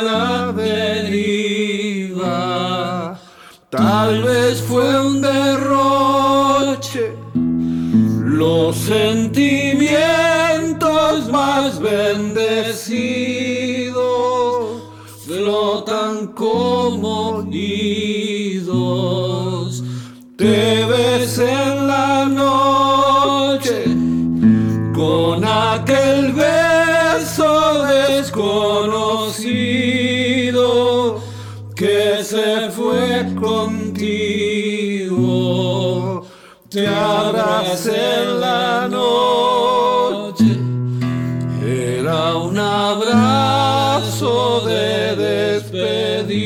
en la noche. Era un abrazo de despedida.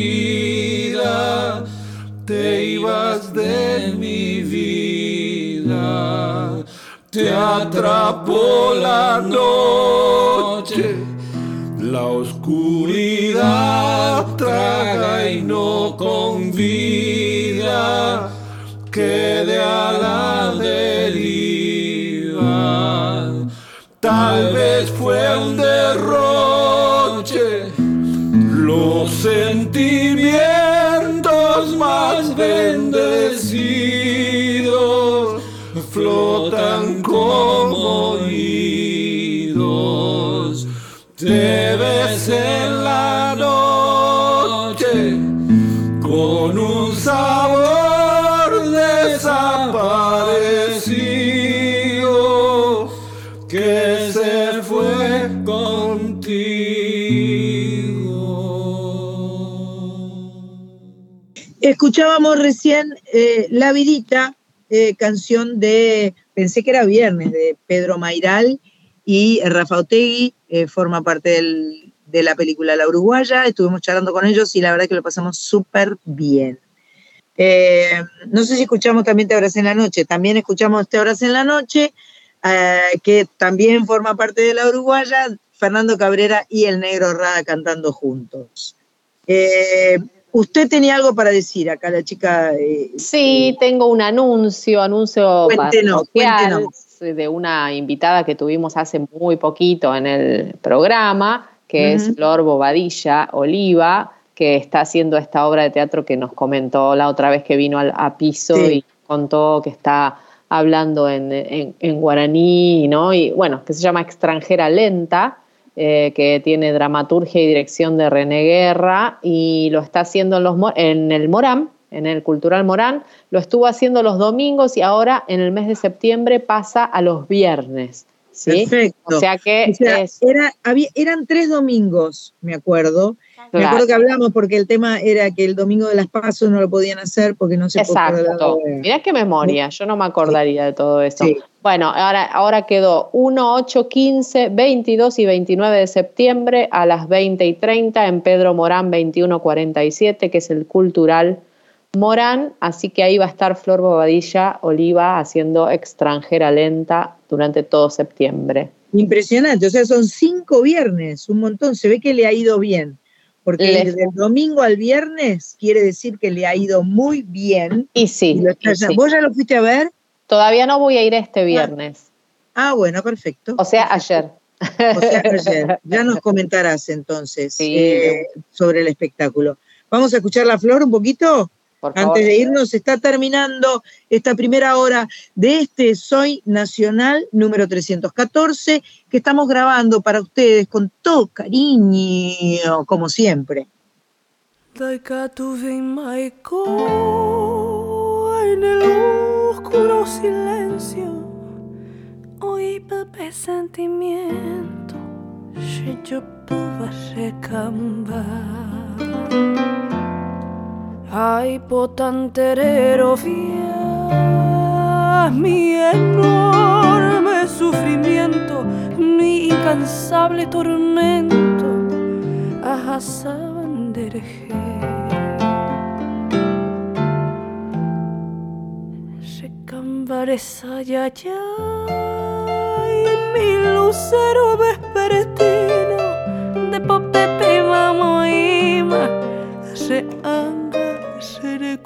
Te ibas de mi vida. Te atrapó la noche. La oscuridad traga y no convida. Quede a la deriva. Tal vez fue un derroche. Los sentimientos más bendecidos flotan como idos. Te en la noche con un Escuchábamos recién eh, La Vidita, eh, canción de, pensé que era viernes, de Pedro Mairal y Rafa Otegui, eh, forma parte del- de la película La Uruguaya, estuvimos charlando con ellos y la verdad que lo pasamos súper bien. No sé si escuchamos también Te Abracé en la Noche, también escuchamos Te Abracé en la Noche, que también forma parte de La Uruguaya, Fernando Cabrera y el Negro Rada cantando juntos. Eh, usted tenía algo para decir acá, la chica. eh, Sí, tengo un anuncio, anuncio Cuéntenos, cuéntenos. de una invitada que tuvimos hace muy poquito en el programa, que es. Flor Bobadilla Oliva, que está haciendo esta obra de teatro que nos comentó la otra vez que vino al, a piso Sí. y contó que está hablando en, en- en guaraní, ¿no? Y bueno, que se llama Extranjera Lenta, eh, que tiene dramaturgia y dirección de René Guerra, y lo está haciendo en, los, en el Morán, en el Cultural Morán, lo estuvo haciendo los domingos y ahora en el mes de septiembre pasa a los viernes. ¿sí? Perfecto. O sea que O sea, es, era, había, eran tres domingos, me acuerdo. Me Claro. acuerdo que hablamos porque el tema era que el domingo de las pasos no lo podían hacer porque no se Exacto. podía. Mirá qué memoria, yo no me acordaría de todo eso. Sí. Bueno, ahora, ahora quedó 1, 8, 15, 22 y 29 de septiembre a las 20 y 30 en Pedro Morán 2147, que es el Cultural Morán. Así que ahí va a estar Flor Bobadilla Oliva haciendo extranjera lenta durante todo septiembre. Impresionante, o sea, son cinco viernes, un montón. Se ve que le ha ido bien. Porque Le- desde el domingo al viernes quiere decir que le ha ido muy bien. Y sí, Y lo está y ya- sí. ¿Vos ya lo fuiste a ver? todavía no voy a ir este viernes, Ah, bueno, perfecto. o sea, ayer. O sea, ayer. Ya nos comentarás entonces Sí. eh, sobre el espectáculo. Vamos a escuchar la flor un poquito. Por favor. Antes de irnos, está terminando esta primera hora de este Soy Nacional número 314, que estamos grabando para ustedes con todo cariño, como siempre. En el oscuro silencio oí pepe sentimiento yo pude Ay potenterero fiel mi enorme sufrimiento mi incansable tormento ahasabanderje Recambaresa ya ya mi lucero vespertino de popepe mamoima se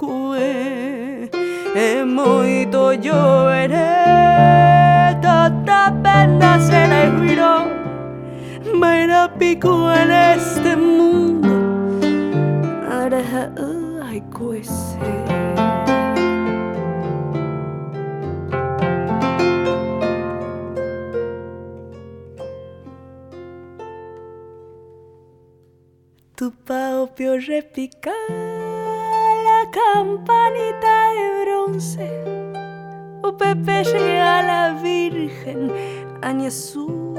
recue e moito lloveré tanta pena se le viró Baila pico en este mundo. Ay cuese Tu pao pio repicar campanita de bronce. O Pepe llega a la Virgen, Añezú,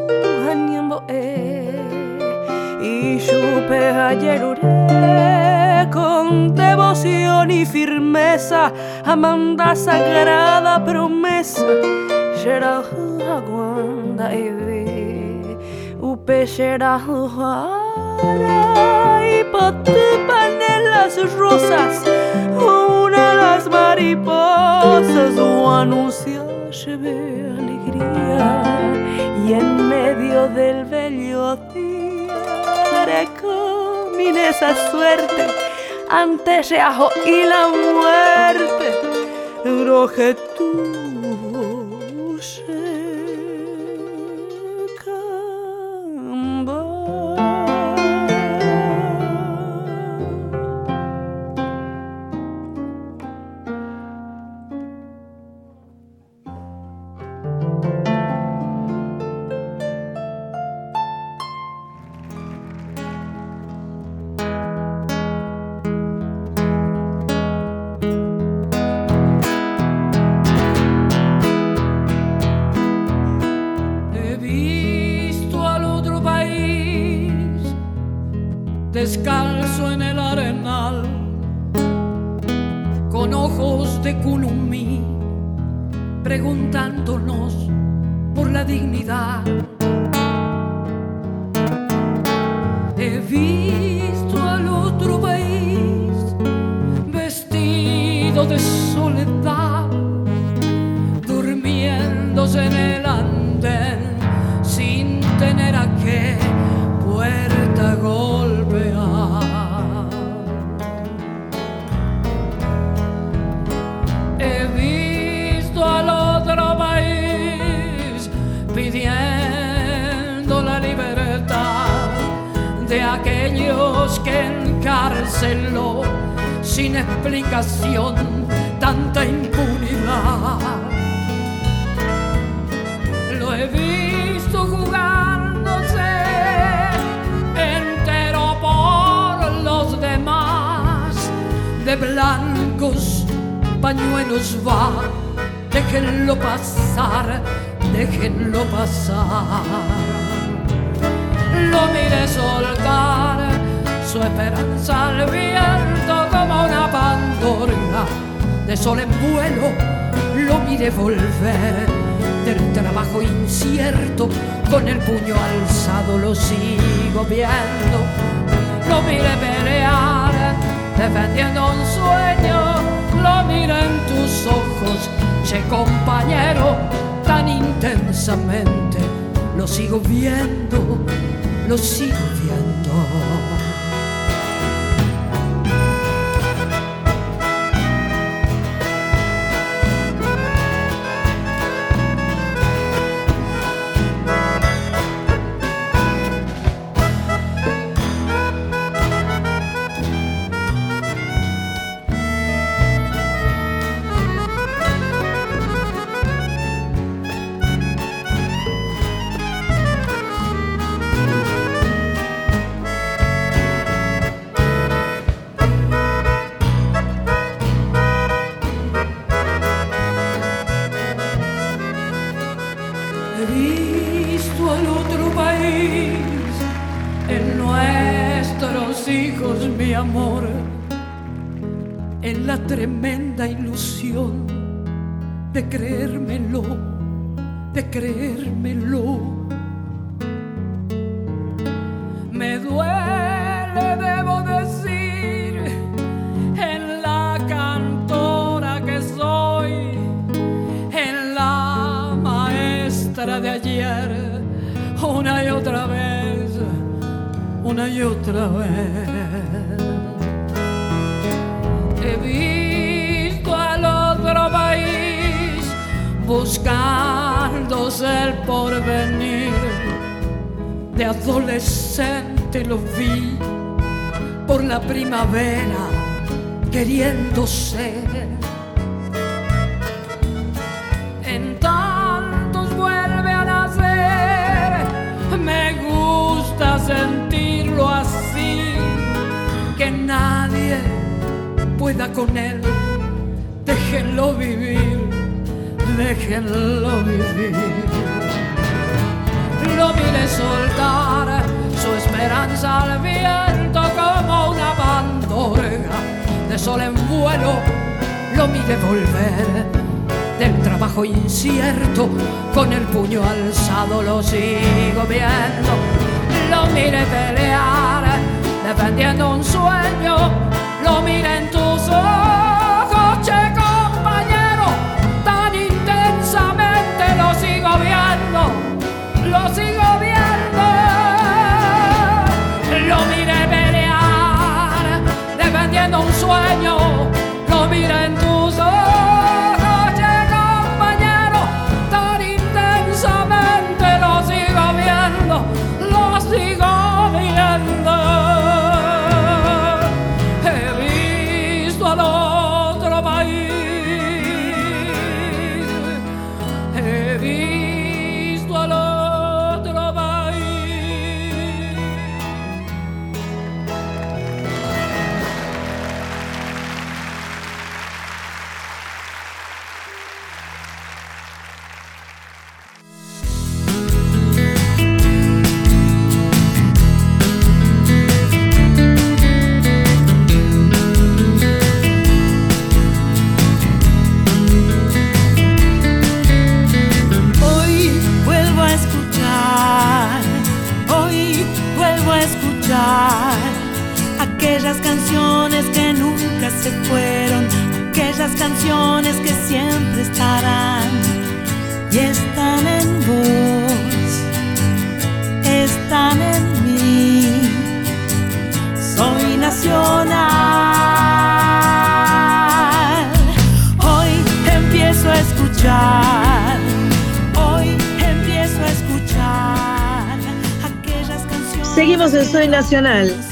Añemboe. Y yupe ayeruré con devoción y firmeza, Amanda sagrada promesa, Yera aguanda eve, upe yera y potupan en las rosas, una las mariposas o anuncia lleve alegría y en medio del bello día recamine esa suerte ante y la muerte. Roje tú qué puerta golpear. He visto al otro país pidiendo la libertad de aquellos que encarceló sin explicación tanta impunidad. Blancos pañuelos va, déjenlo pasar, déjenlo pasar. Lo miré soltar su esperanza al viento como una pandorga de sol en vuelo. Lo miré volver del trabajo incierto con el puño alzado lo sigo viendo. Lo miré pelear defendiendo un sueño. Lo miré en tus ojos, che compañero, tan intensamente. Lo sigo viendo, lo sigo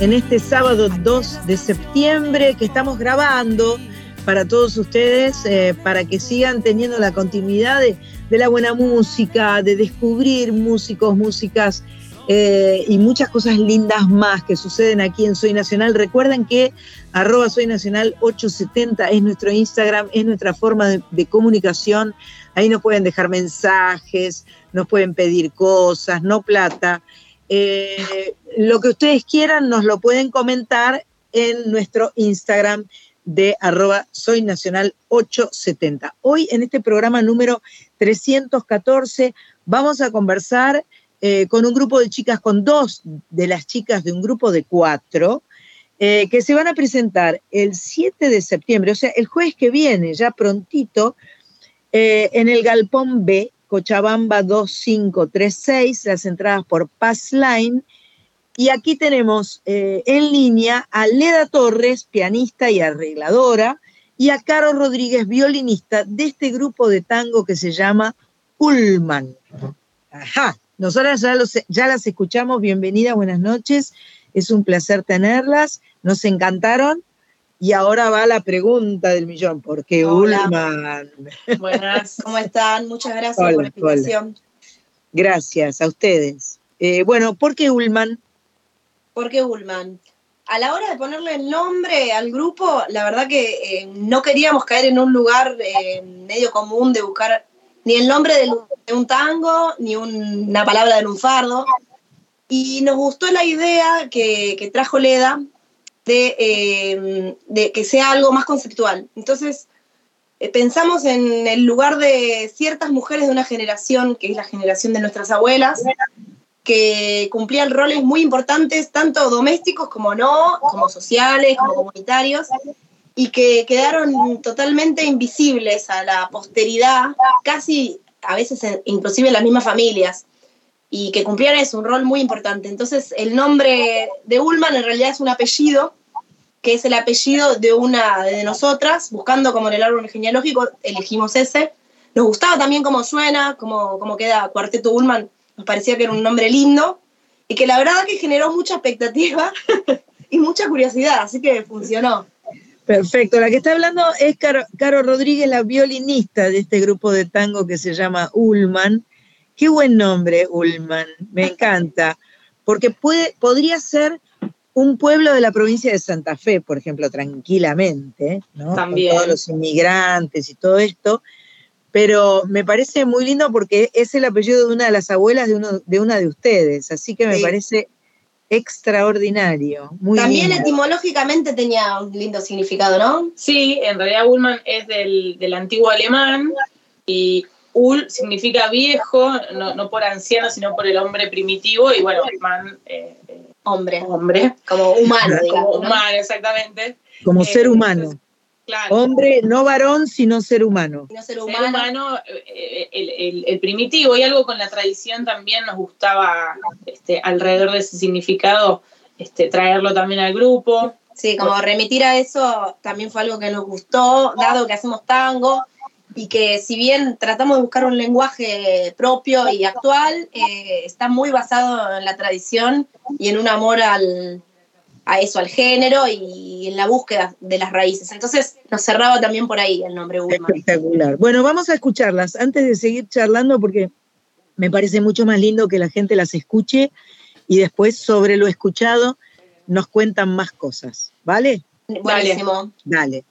en este sábado 2 de septiembre que estamos grabando para todos ustedes, eh, para que sigan teniendo la continuidad de, la buena música, de descubrir músicos, músicas eh, y muchas cosas lindas más que suceden aquí en Soy Nacional. Recuerden que arroba Soy Nacional 870 es nuestro Instagram, es nuestra forma de comunicación. Ahí nos pueden dejar mensajes, nos pueden pedir cosas, no plata. Eh, lo que ustedes quieran nos lo pueden comentar en nuestro Instagram de arroba soy nacional 870. Hoy en este programa número 314 vamos a conversar eh, con un grupo de chicas, con dos de las chicas de un grupo de cuatro, eh, que se van a presentar el 7 de septiembre, o sea, el jueves que viene, ya prontito, en el Galpón B, Cochabamba 2536, las entradas por Passline. Y aquí tenemos eh, en línea a Leda Torres, pianista y arregladora, y a Caro Rodríguez, violinista de este grupo de tango que se llama Ullman. Ajá, nosotras ya, los- ya las escuchamos, bienvenidas, buenas noches, es un placer tenerlas, nos encantaron. Y ahora va la pregunta del millón, ¿por qué Hola. Ullman? Buenas, ¿cómo están? Muchas gracias Hola, por la invitación. Gracias a ustedes. Eh, bueno, ¿por qué Ullman? ¿Por qué Ullman? A la hora de ponerle el nombre al grupo, la verdad que eh, no queríamos caer en un lugar eh, medio común de buscar ni el nombre de un tango, ni un- una palabra de lunfardo. Y nos gustó la idea que, que trajo Leda de, eh, de que sea algo más conceptual. Entonces, eh, pensamos en el lugar de ciertas mujeres de una generación, que es la generación de nuestras abuelas, que cumplían roles muy importantes, tanto domésticos como no, como sociales, como comunitarios, y que quedaron totalmente invisibles a la posteridad, casi a veces en- inclusive en las mismas familias, y que cumplían eso, un rol muy importante. Entonces el nombre de Ullman en realidad es un apellido, que es el apellido de una de nosotras, buscando como en el árbol genealógico, elegimos ese. Nos gustaba también cómo suena, cómo, cómo queda Cuarteto Ullman, nos parecía que era un nombre lindo y que la verdad que generó mucha expectativa y mucha curiosidad, así que funcionó. Perfecto, la que está hablando es Caro, Caro Rodríguez, la violinista de este grupo de tango que se llama Ullman. Qué buen nombre, Ullman, me encanta, porque puede, podría ser un pueblo de la provincia de Santa Fe, por ejemplo, tranquilamente, ¿no? También. Con todos los inmigrantes y todo esto. Pero me parece muy lindo porque es el apellido de una de las abuelas de, uno, de una de ustedes, así que me Sí. parece extraordinario. Muy También lindo. etimológicamente tenía un lindo significado, ¿no? Sí, en realidad Ullman es del, del antiguo alemán y Ul significa viejo, no, no por anciano, sino por el hombre primitivo y bueno, man, eh, eh, Hombre. hombre. Como humano, Como digamos. ¿no? humano, exactamente. Como Eh, ser humano. Claro. Hombre, no varón, sino ser humano. No ser ser humano. humano, eh, el, el- el primitivo y algo con la tradición también nos gustaba este, alrededor de ese significado este, traerlo también al grupo. Sí, como remitir a eso también fue algo que nos gustó, dado que hacemos tango y que si bien tratamos de buscar un lenguaje propio y actual, eh, está muy basado en la tradición y en un amor al, a eso, al género y en la búsqueda de las raíces. Entonces nos cerraba también por ahí el nombre Ullman. Espectacular. Bueno, vamos a escucharlas antes de seguir charlando porque me parece mucho más lindo que la gente las escuche y después sobre lo escuchado nos cuentan más cosas, ¿vale? Buenísimo. Dale.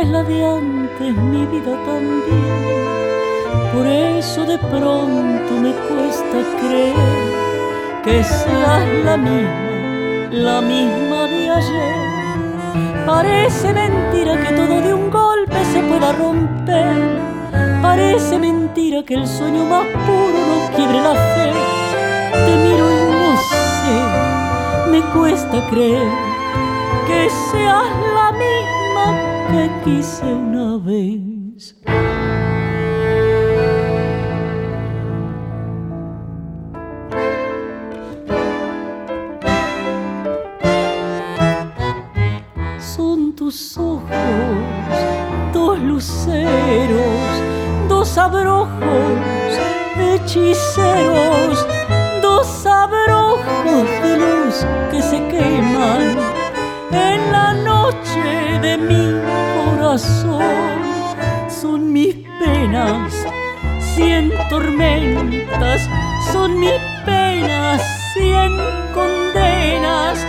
Es la de antes, mi vida también. Por eso de pronto me cuesta creer que seas la misma, la misma de ayer. Parece mentira que todo de un golpe se pueda romper. Parece mentira que el sueño más puro no quiebre la fe. Te miro y no sé, me cuesta creer que seas la misma que quise una vez. Son tus ojos, dos luceros, dos abrojos hechiceros, dos abrojos de luz que se queman en la noche de mi corazón. Son mis penas, cien tormentas, son mis penas, cien condenas,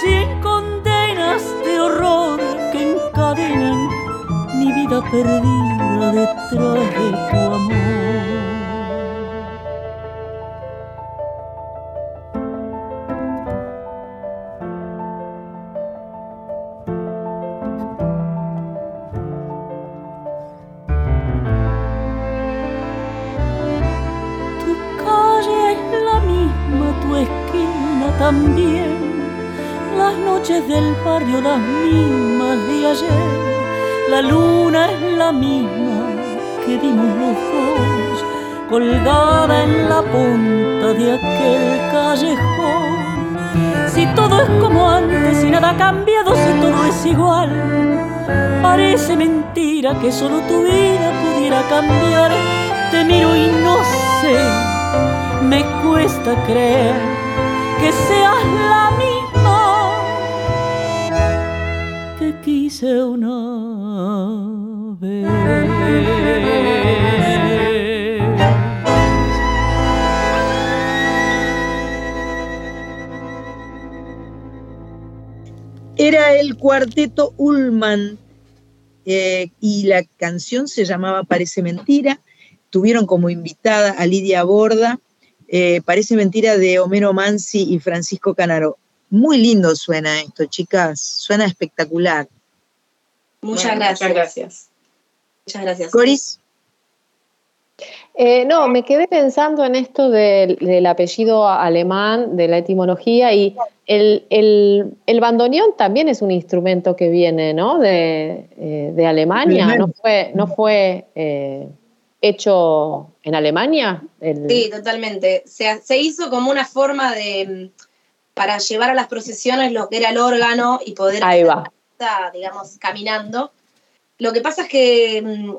cien condenas de horror que encadenan mi vida perdida detrás de tu amor. Mismas de ayer. La luna es la misma que vimos los dos, colgada en la punta de aquel callejón. Si todo es como antes y nada ha cambiado, si todo es igual, parece mentira que solo tu vida pudiera cambiar. Te miro y no sé, me cuesta creer que seas la quise una vez. Era el cuarteto Ullman eh, y la canción se llamaba Parece Mentira. Tuvieron como invitada a Lidia Borda, eh, Parece Mentira de Homero Mansi y Francisco Canaro. Muy lindo suena esto, chicas, suena espectacular. Muchas Bueno, gracias. Muchas gracias. Muchas gracias. Coris, Eh, no, me quedé pensando en esto del, del apellido alemán, de la etimología, y el, el- el bandoneón también es un instrumento que viene, ¿no? De, eh, de Alemania, Alemania. ¿no fue, no fue eh, hecho en Alemania? El- Sí, totalmente. Se, se hizo como una forma de, para llevar a las procesiones lo que era el órgano y poder Ahí va. digamos, caminando. Lo que pasa es que mm,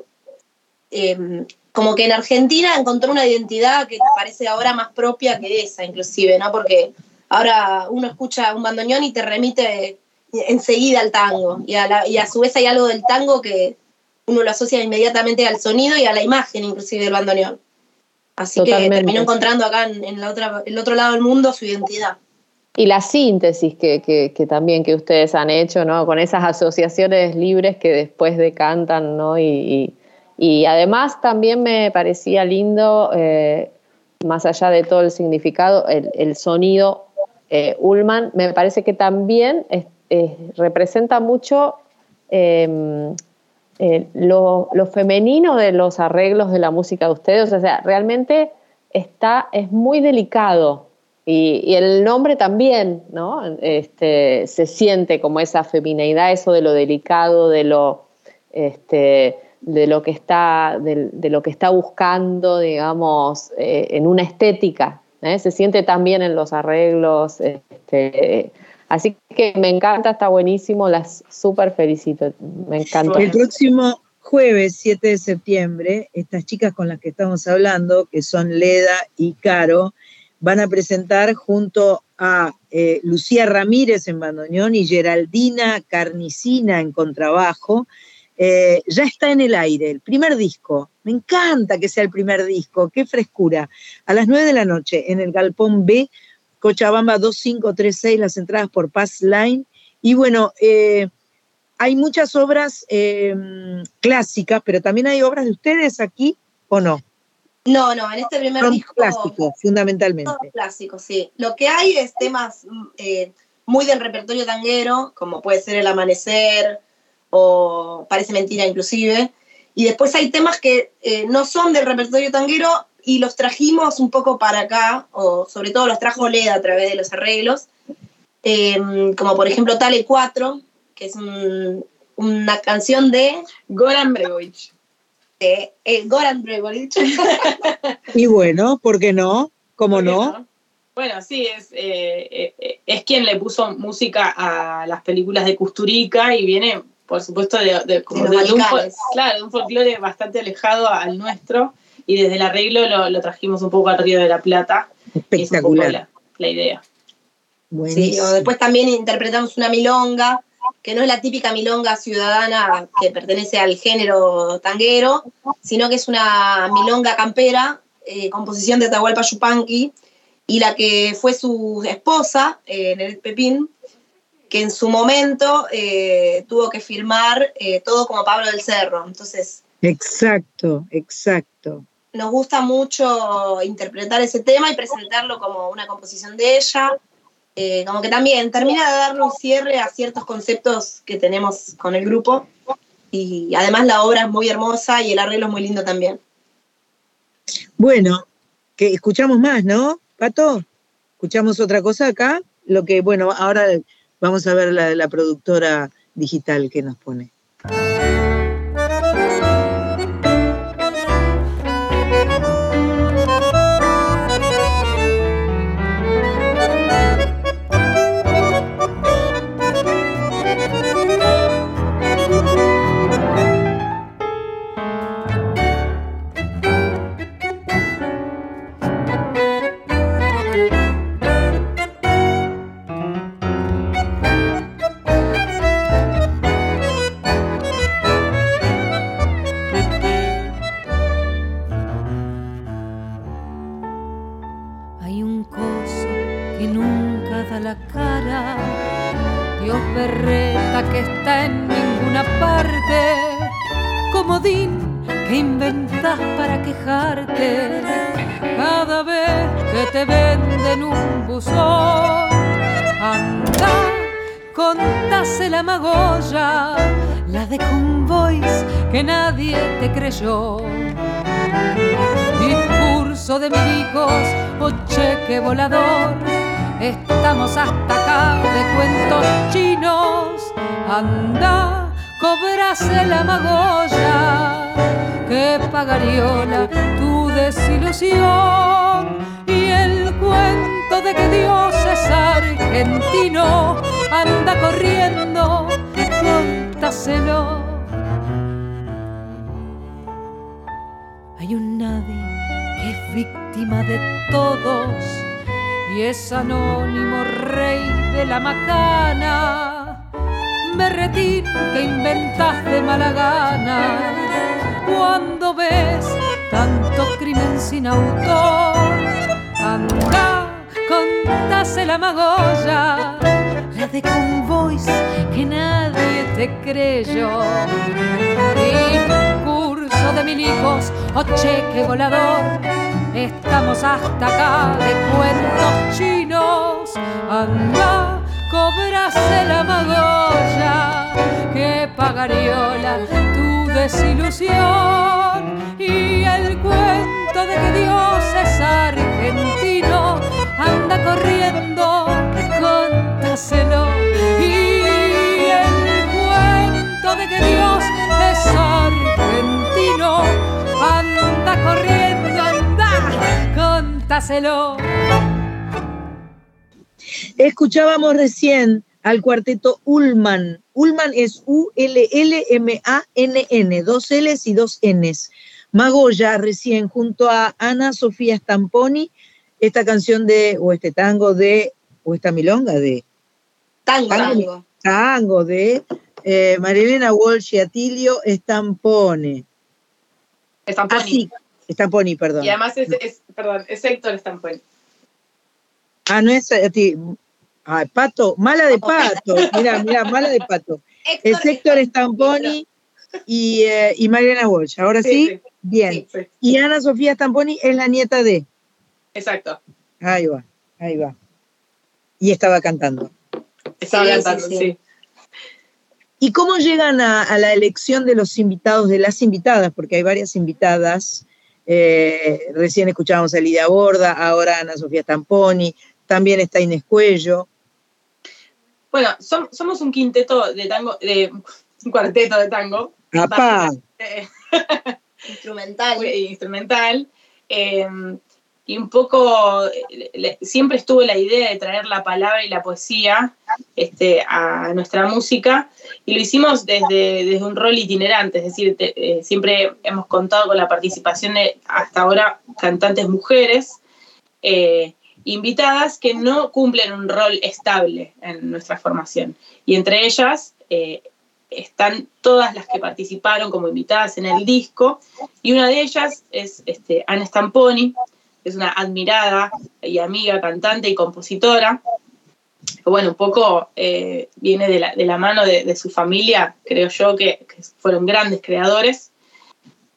em, como que en Argentina encontró una identidad que parece ahora más propia que esa, inclusive, ¿no? Porque ahora uno escucha un bandoneón y te remite enseguida al tango. Y a, la- y a su vez hay algo del tango que uno lo asocia inmediatamente al sonido y a la imagen, inclusive, del bandoneón. Así Totalmente. que terminó encontrando acá en, en la otra, el otro lado del mundo su identidad. Y la síntesis que, también que ustedes han hecho, ¿no? Con esas asociaciones libres que después decantan, ¿no? Y, además también me parecía lindo, eh, más allá de todo el significado, el, sonido eh, Ullman, me parece que también es- es- representa mucho eh, eh, lo, lo femenino de los arreglos de la música de ustedes. O sea, realmente está, es muy delicado. Y, el nombre también, ¿no? Este, se siente como esa femineidad, eso de lo delicado, de lo, este, de lo que está, de, de lo que está buscando, digamos, eh, en una estética. ¿eh? Se siente también en los arreglos. Este, así que me encanta, está buenísimo, las súper felicito. Me encanta. El próximo jueves 7 de septiembre, estas chicas con las que estamos hablando, que son Leda y Caro, van a presentar junto a eh, Lucía Ramírez en bandoneón y Geraldina Carnicina en contrabajo. Eh, ya está en el aire, el primer disco. Me encanta que sea el primer disco, qué frescura. A las 9 de la noche en el Galpón B, Cochabamba 2536, las entradas por Pass Line. Y bueno, eh, hay muchas obras clásicas, pero también hay obras de ustedes aquí, ¿o no? No, no, en este primer Son disco clásicos, fundamentalmente. Todo clásico, sí. Lo que hay es temas mm, eh, muy del repertorio tanguero, como puede ser El Amanecer o Parece Mentira inclusive. Y después hay temas que eh, no son del repertorio tanguero y los trajimos un poco para acá, o sobre todo los trajo Leda a través de los arreglos, eh, como por ejemplo Tale 4, que es un- una canción de Goran Bregovic. Eh, Goran Bregovic. Y bueno, ¿por qué no? ¿Cómo no? Bueno, sí, es, eh, eh, es quien le puso música a las películas de Kusturica y viene, por supuesto, de, de- como De los de un, claro, de un folclore bastante alejado al nuestro y desde el arreglo lo, lo trajimos un poco al Río de la Plata. y es un poco Espectacular. la, la idea. Sí, Buenísimo. o después también interpretamos una milonga, que no es la típica milonga ciudadana que pertenece al género tanguero, sino que es una milonga campera, eh, composición de Atahualpa Yupanqui, y la que fue su esposa, eh, Nenet Pepín, que en su momento eh, tuvo que filmar eh, todo como Pablo del Cerro. Entonces, Exacto, exacto. nos gusta mucho interpretar ese tema y presentarlo como una composición de ella. Eh, como que también termina de darle un cierre a ciertos conceptos que tenemos con el grupo. Y además la obra es muy hermosa y el arreglo es muy lindo también. Bueno, que escuchamos más, ¿no, Pato? ¿Escuchamos otra cosa acá? Lo que, bueno, ahora vamos a ver la, la productora digital que nos pone. Contase la de convoys que nadie te creyó discurso de milicos o cheque volador. Estamos hasta acá de cuentos chinos. Anda, cobrase la magolla que pagariola tu desilusión y el cuento de que Dios es argentino anda corriendo, contaselo. Hay un nadie que es víctima de todos y es anónimo rey de la macana. Berretín que inventas de mala gana cuando ves tanto crimen sin autor. Anda, contase la magolla, la de convoys que nadie te creyó. Discurso de milicos o cheque volador, estamos hasta acá de cuentos chinos. Anda, cobrase la magolla que pagariola tu desilusión y el cuento de que Dios es argentino anda corriendo, contaselo y el cuento de que Dios es argentino anda corriendo, anda, contaselo. Escuchábamos recién al cuarteto Ullman. Ullman es U-L-L-M-A-N-N, dos L's y dos N's. Magoya recién junto a Ana Sofía Stamponi, esta canción de, o este tango de, o esta milonga de. Tango. Tango, tango de eh, Marilena Walsh y Atilio Stampone. Stamponi. Así, Stamponi, perdón. Y además es, es- perdón, es Héctor Stamponi. Ah, no es a ti. Ay, Pato, mala de Pato. Mira, mira, mala de Pato. Es Héctor Stamponi y, eh, y Mariana Walsh. Ahora sí, Sí, sí. bien. Sí. Y Ana Sofía Stamponi es la nieta de. Exacto. Ahí va, ahí va. Y estaba cantando. Estaba Sí, cantando, sí. sí. ¿Y cómo llegan a, a la elección de los invitados, de las invitadas? Porque hay varias invitadas. Eh, recién escuchábamos a Lidia Borda, ahora Ana Sofía Stamponi, también está Inés Cuello. Bueno, som- somos un quinteto de tango, de, un cuarteto de tango. ¡Apá! Eh, Instrumental. instrumental. eh, y un poco, eh, siempre estuvo la idea de traer la palabra y la poesía este, a nuestra música, y lo hicimos desde, desde un rol itinerante, es decir, eh, siempre hemos contado con la participación de hasta ahora cantantes mujeres, eh, invitadas que no cumplen un rol estable en nuestra formación. Y entre ellas están todas las que participaron como invitadas en el disco, y una de ellas es este, Ana Stamponi, es una admirada y amiga cantante y compositora. Bueno, un poco eh, viene de la, de la mano de, de su familia, creo yo, que, que fueron grandes creadores.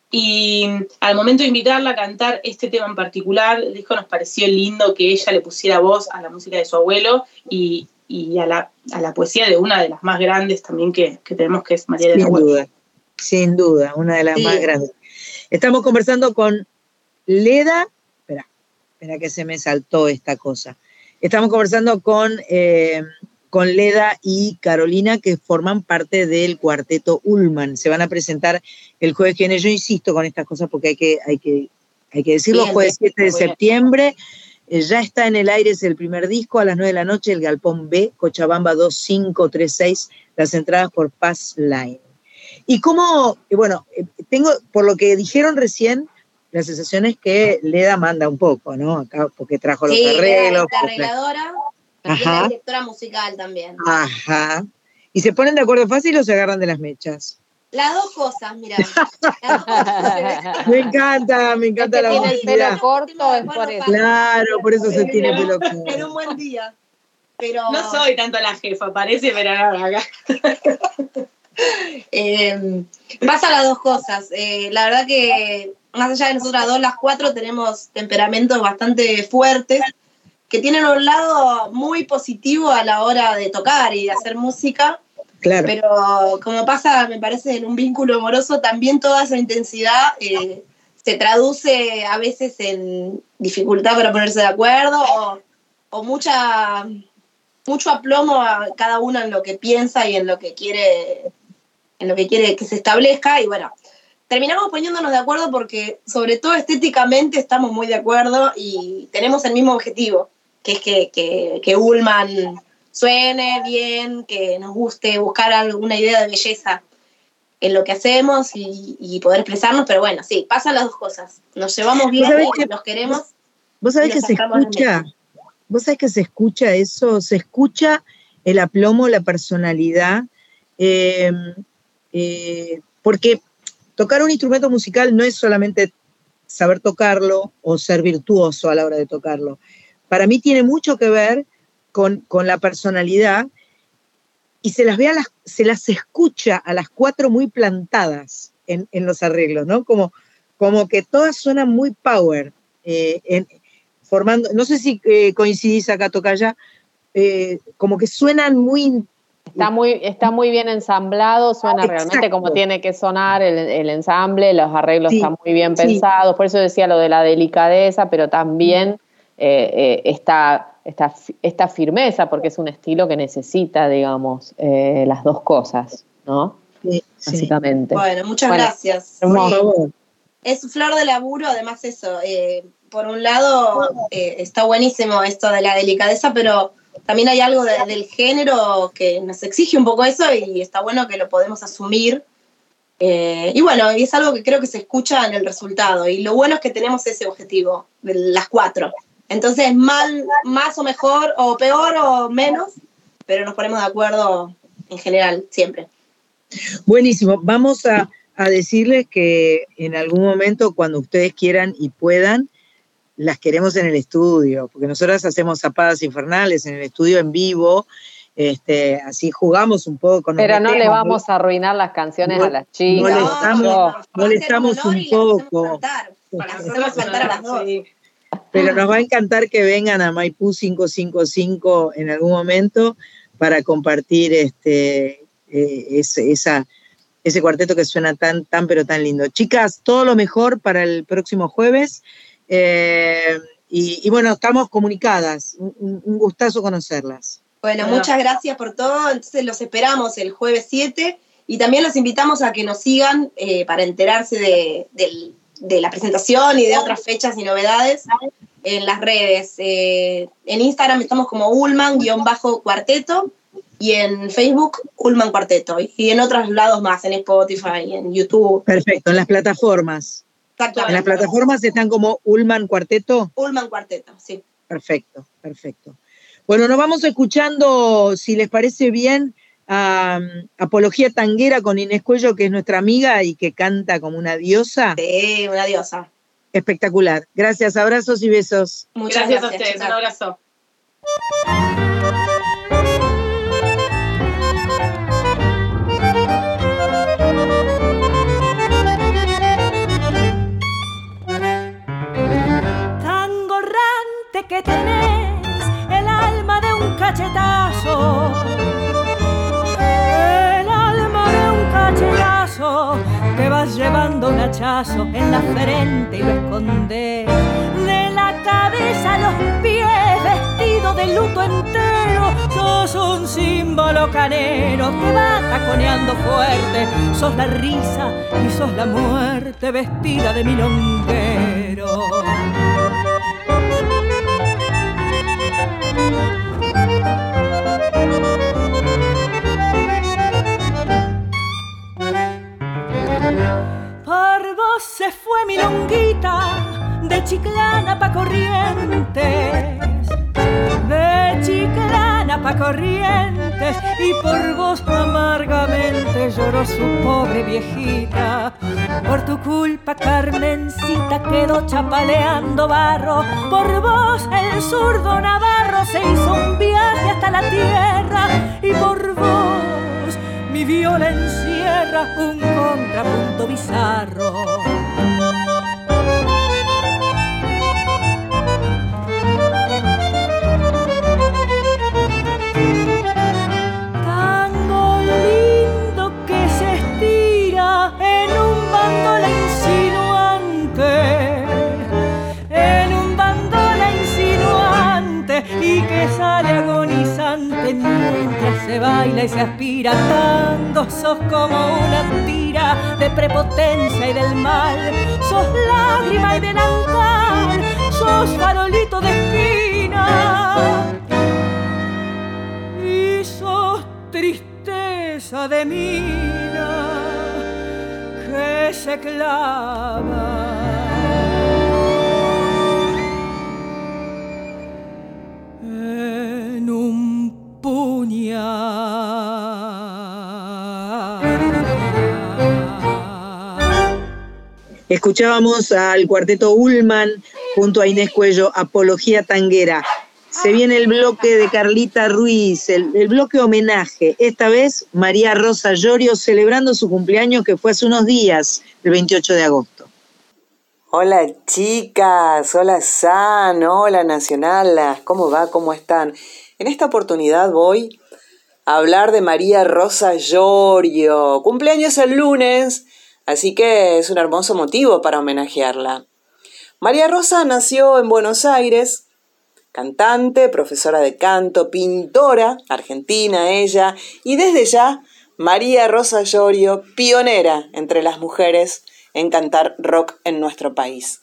Y al momento de invitarla a cantar este tema en particular, dijo, nos pareció lindo que ella le pusiera voz a la música de su abuelo y, y a, la, a la poesía de una de las más grandes también que, que tenemos, que es María de la duda, sin duda, una de las Sí. más grandes. Estamos conversando con Leda, espera, que se me saltó esta cosa. Estamos conversando con, eh, con Leda y Carolina, que forman parte del cuarteto Ullman. Se van a presentar el jueves que viene. Yo insisto con estas cosas porque hay que, hay que, hay que decirlo, jueves 7 de septiembre. Eh, ya está en el aire, es el primer disco, a las 9 de la noche, el Galpón B, Cochabamba 2536, las entradas por Pass Line. Y cómo, eh, bueno, tengo, por lo que dijeron recién, la sensación es que Leda manda un poco, ¿no? Acá, porque trajo los Sí, arreglos. la arregladora Ajá. la directora musical también. Ajá. ¿Y se ponen de acuerdo fácil o se agarran de las mechas? Las dos cosas, mira. Me encanta, me encanta la tiene el pelo corto es por eso. Claro, por eso se tiene pelo En corto. un buen día. Pero No soy tanto la jefa, parece, pero no, acá. eh, pasa las dos cosas. Eh, la verdad que más allá de nosotras dos, las cuatro tenemos temperamentos bastante fuertes que tienen un lado muy positivo a la hora de tocar y de hacer música. Claro. Pero como pasa, me parece, en un vínculo amoroso, también toda esa intensidad eh, se traduce a veces en dificultad para ponerse de acuerdo o, o mucha, mucho aplomo a cada uno en lo que piensa y en lo que quiere, en lo que quiere que se establezca. Y bueno, terminamos poniéndonos de acuerdo porque, sobre todo estéticamente, estamos muy de acuerdo y tenemos el mismo objetivo, que es que, que, que Ullman suene bien, que nos guste buscar alguna idea de belleza en lo que hacemos y, y poder expresarnos, pero bueno, sí, pasan las dos cosas. Nos llevamos bien y nos queremos. Vos sabés que se escucha, vos sabés que se escucha eso, se escucha el aplomo, la personalidad, eh, eh, porque tocar un instrumento musical no es solamente saber tocarlo o ser virtuoso a la hora de tocarlo. Para mí tiene mucho que ver con, con la personalidad y se las ve a las, se las escucha a las cuatro muy plantadas en, en los arreglos, ¿no? Como, como que todas suenan muy power, eh, formando, no sé si eh, coincidís acá, Tocaya, eh, como que suenan muy... Está muy, está muy bien ensamblado, suena realmente Exacto. como tiene que sonar el, el ensamble, los arreglos Sí, están muy bien sí. pensados, por eso decía lo de la delicadeza, pero también eh, eh, esta, esta, esta firmeza, porque es un estilo que necesita, digamos, eh, las dos cosas, ¿no? Básicamente. Bueno, muchas Bueno, gracias. hermoso. Sí. Es flor de laburo, además eso. eh, por un lado, eh, está buenísimo esto de la delicadeza, pero también hay algo de- del género que nos exige un poco eso y está bueno que lo podemos asumir. Eh, y bueno, y es algo que creo que se escucha en el resultado. Y lo bueno es que tenemos ese objetivo, de las cuatro. Entonces, mal, más o mejor, o peor o menos, pero nos ponemos de acuerdo en general, siempre. Buenísimo, vamos a, a decirles que en algún momento, cuando ustedes quieran y puedan, las queremos en el estudio, porque nosotras hacemos zapadas infernales en el estudio en vivo, este, así jugamos un poco. nos Pero no le vamos a arruinar las canciones No- a las chicas. molestamos, yo. molestamos un poco. Dos. Pero nos va a encantar que vengan a Maipú 555 en algún momento para compartir este, eh, ese, esa, ese cuarteto que suena tan, tan, pero tan lindo. Chicas, todo lo mejor para el próximo jueves. Eh, y, y bueno, estamos comunicadas. Un, gustazo conocerlas. Bueno, Bueno. muchas gracias por todo. Entonces los esperamos el jueves 7 y también los invitamos a que nos sigan eh, para enterarse de la presentación y de otras fechas y novedades en las redes. Eh, en Instagram estamos como Ullman-cuarteto y en Facebook Ullman Cuarteto y en otros lados más, en Spotify, en YouTube. Perfecto, en las plataformas. En las Exactamente. plataformas están como Ullman Cuarteto. Ullman Cuarteto, sí. Perfecto, perfecto. Bueno, nos vamos escuchando, si les parece bien, a um, Apología Tanguera con Inés Cuello, que es nuestra amiga y que canta como una diosa. Sí, una diosa. Espectacular. Gracias, abrazos y besos. Muchas gracias, a gracias, ustedes, un abrazo. Que tenés el alma de un cachetazo. El alma de un cachetazo que vas llevando un hachazo en la frente y lo escondes. De la cabeza a los pies vestido de luto entero. Sos un símbolo canero que va taconeando fuerte. Sos la risa y sos la muerte vestida de milonguero. Se fue mi longuita de Chiclana pa' Corrientes, de Chiclana pa' Corrientes, y por vos amargamente lloró su pobre viejita. Por tu culpa, Carmencita quedó chapaleando barro. Por vos, el zurdo Navarro se hizo un viaje hasta la tierra. Y por vos, mi viola encierra un contrapunto bizarro. Tango lindo que se estira en un bandola insinuante, en un bandola insinuante y que sale agonizante mientras se baila y se aspira. Tango sos como una tira de prepotencia y del mal. Sos lágrima y delantal, sos farolito de esquina. Y sos tristeza de mina que se clava. Puñal. Escuchábamos al cuarteto Ullman junto a Inés Cuello, Apología Tanguera. Se viene el bloque de Carlita Ruiz, el, el bloque homenaje. Esta vez María Rosa Llorio celebrando su cumpleaños que fue hace unos días, el 28 de agosto. Hola chicas, hola San, hola Nacionalas, ¿cómo va? ¿Cómo están? En esta oportunidad voy a hablar de María Rosa Llorio. Cumpleaños el lunes, así que es un hermoso motivo para homenajearla. María Rosa nació en Buenos Aires, cantante, profesora de canto, pintora, argentina ella, y desde ya María Rosa Llorio, pionera entre las mujeres en cantar rock en nuestro país.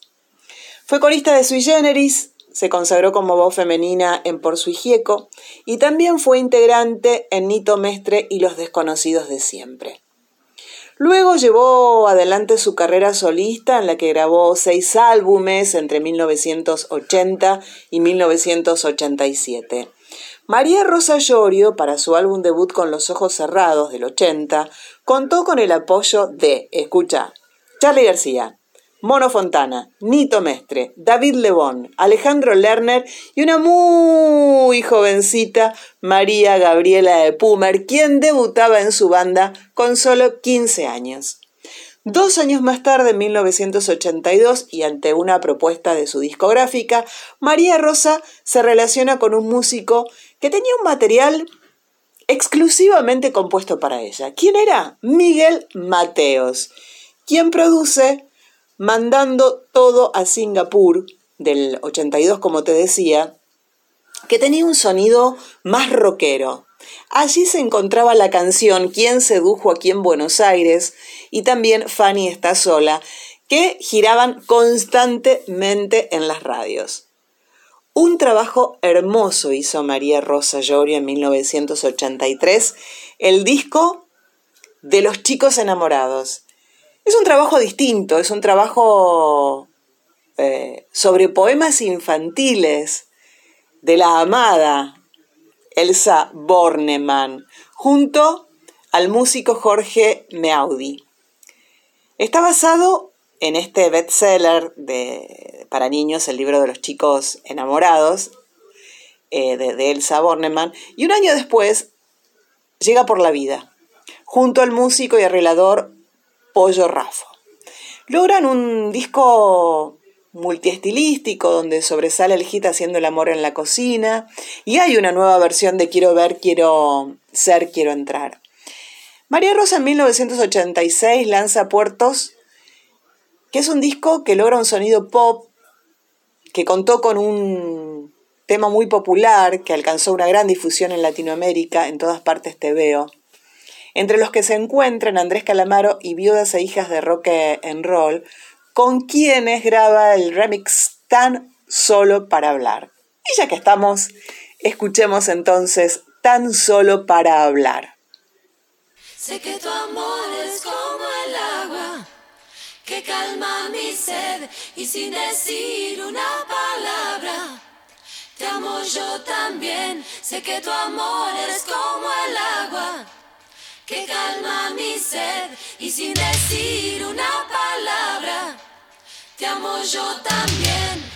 Fue corista de Sui Generis, se consagró como voz femenina en Por Sui Gieco y también fue integrante en Nito Mestre y Los Desconocidos de Siempre. Luego llevó adelante su carrera solista en la que grabó seis álbumes entre 1980 y 1987. María Rosa Llorio, para su álbum debut con los ojos cerrados del 80, contó con el apoyo de, escucha, Charlie García, Mono Fontana, Nito Mestre, David Lebón, Alejandro Lerner y una muy jovencita María Gabriela de Pumer, quien debutaba en su banda con solo 15 años. Dos años más tarde, en 1982, y ante una propuesta de su discográfica, María Rosa se relaciona con un músico que tenía un material exclusivamente compuesto para ella. ¿Quién era? Miguel Mateos, quien produce mandando todo a Singapur del 82, como te decía, que tenía un sonido más rockero. Allí se encontraba la canción ¿Quién sedujo aquí en Buenos Aires? y también Fanny está sola, que giraban constantemente en las radios. Un trabajo hermoso hizo María Rosa Llorio en 1983, el disco de los chicos enamorados. Es un trabajo distinto, es un trabajo eh, sobre poemas infantiles de la amada Elsa Bornemann, junto al músico Jorge Meaudi. Está basado en este bestseller de, para niños, el libro de los chicos enamorados, eh, de, de Elsa Bornemann, y un año después llega por la vida, junto al músico y arreglador Pollo Rafo. Logran un disco multiestilístico donde sobresale el hit haciendo el amor en la cocina y hay una nueva versión de Quiero ver, quiero ser, quiero entrar. María Rosa en 1986 lanza Puertos, que es un disco que logra un sonido pop, que contó con un tema muy popular, que alcanzó una gran difusión en Latinoamérica, en todas partes te veo entre los que se encuentran Andrés Calamaro y Viudas e Hijas de Rock and Roll, con quienes graba el remix Tan Solo para Hablar. Y ya que estamos, escuchemos entonces Tan Solo para Hablar. Sé que tu amor es como el agua que calma mi sed y sin decir una palabra. Te amo yo también, sé que tu amor es como el agua que calma mi sed y sin decir una palabra, te amo yo también.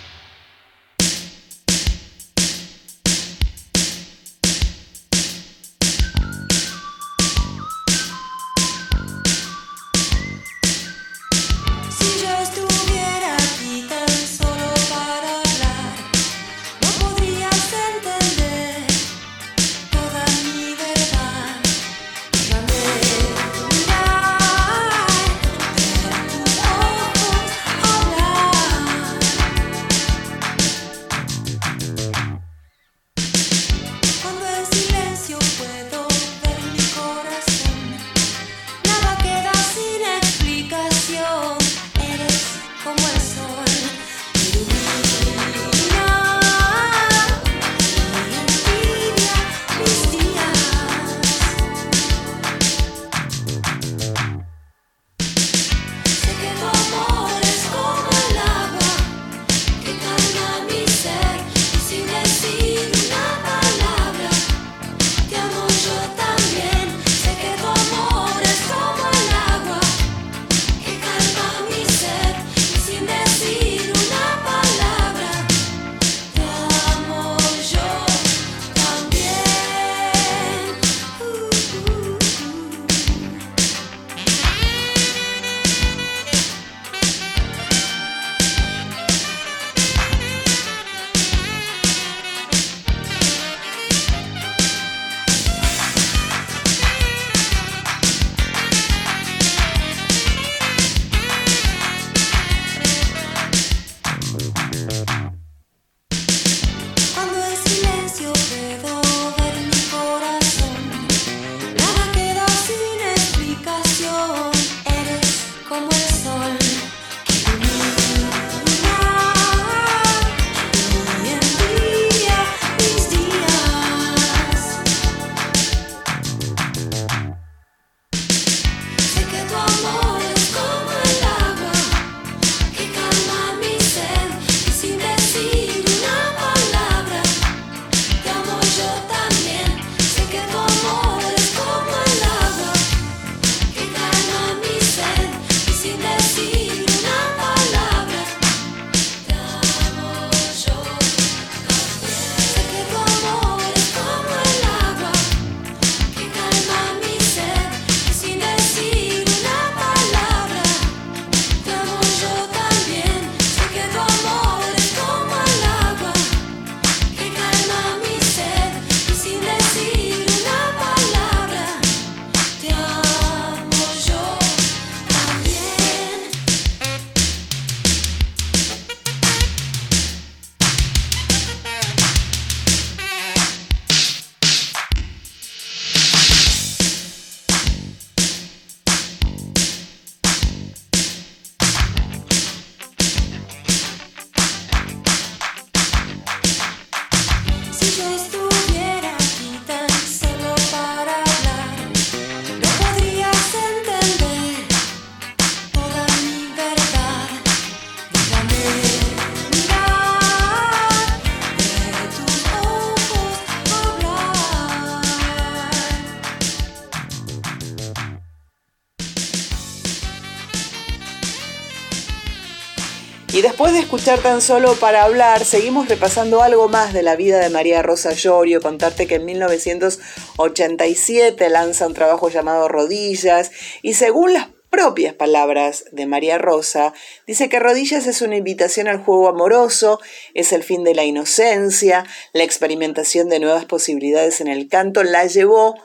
Tan solo para hablar, seguimos repasando algo más de la vida de María Rosa Llorio. Contarte que en 1987 lanza un trabajo llamado Rodillas y según las propias palabras de María Rosa, dice que Rodillas es una invitación al juego amoroso, es el fin de la inocencia, la experimentación de nuevas posibilidades en el canto la llevó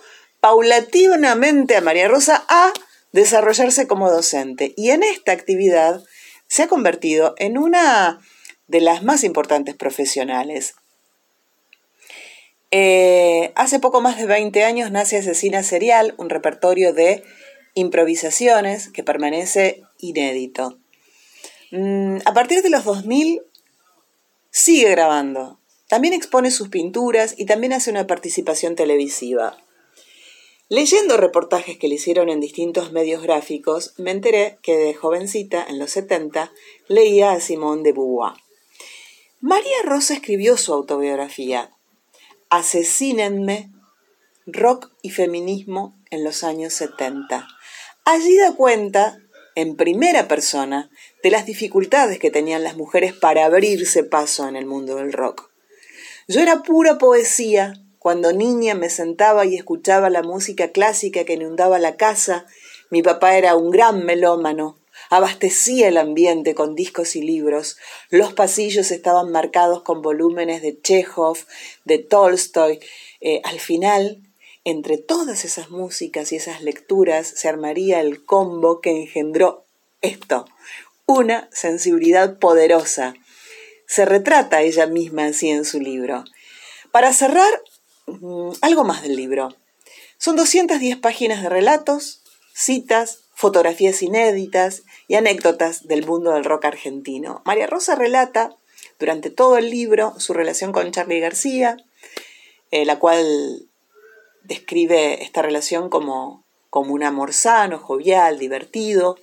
paulatinamente a María Rosa a desarrollarse como docente. Y en esta actividad se ha convertido en una de las más importantes profesionales. Eh, hace poco más de 20 años nace Asesina Serial, un repertorio de improvisaciones que permanece inédito. Mm, a partir de los 2000 sigue grabando. También expone sus pinturas y también hace una participación televisiva. Leyendo reportajes que le hicieron en distintos medios gráficos, me enteré que de jovencita, en los 70, leía a Simone de Beauvoir. María Rosa escribió su autobiografía, Asesínenme, rock y feminismo en los años 70. Allí da cuenta, en primera persona, de las dificultades que tenían las mujeres para abrirse paso en el mundo del rock. Yo era pura poesía cuando niña me sentaba y escuchaba la música clásica que inundaba la casa. Mi papá era un gran melómano. Abastecía el ambiente con discos y libros. Los pasillos estaban marcados con volúmenes de Chekhov, de Tolstoy. Eh, al final, entre todas esas músicas y esas lecturas, se armaría el combo que engendró esto, una sensibilidad poderosa. Se retrata ella misma así en su libro. Para cerrar, mm, algo más del libro. Son 210 páginas de relatos, citas, fotografías inéditas y anécdotas del mundo del rock argentino. María Rosa relata durante todo el libro su relación con Charlie García, eh, la cual describe esta relación como, como un amor sano, jovial, divertido.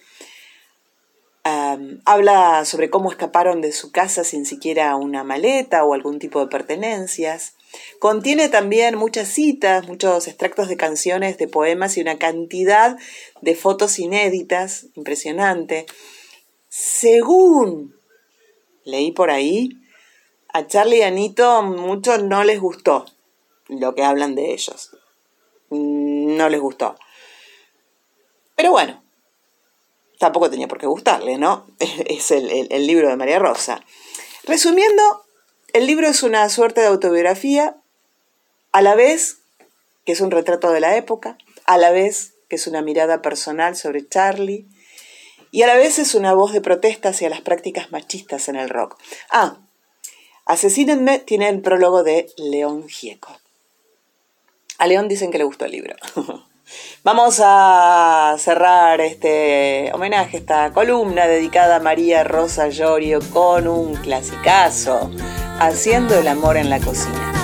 Habla sobre cómo escaparon de su casa sin siquiera una maleta o algún tipo de pertenencias. Contiene también muchas citas, muchos extractos de canciones, de poemas y una cantidad de fotos inéditas, impresionante. Según leí por ahí, a Charlie y Anito mucho no les gustó lo que hablan de ellos. No les gustó. Pero bueno, tampoco tenía por qué gustarle, ¿no? Es el, el libro de María Rosa. Resumiendo, el libro es una suerte de autobiografía, a la vez que es un retrato de la época, a la vez que es una mirada personal sobre Charlie, y a la vez es una voz de protesta hacia las prácticas machistas en el rock. Ah, Asesínenme tiene el prólogo de León Gieco. A León dicen que le gustó el libro. Vamos a cerrar este homenaje, esta columna dedicada a María Rosa Llorio con un clasicazo haciendo el amor en la cocina.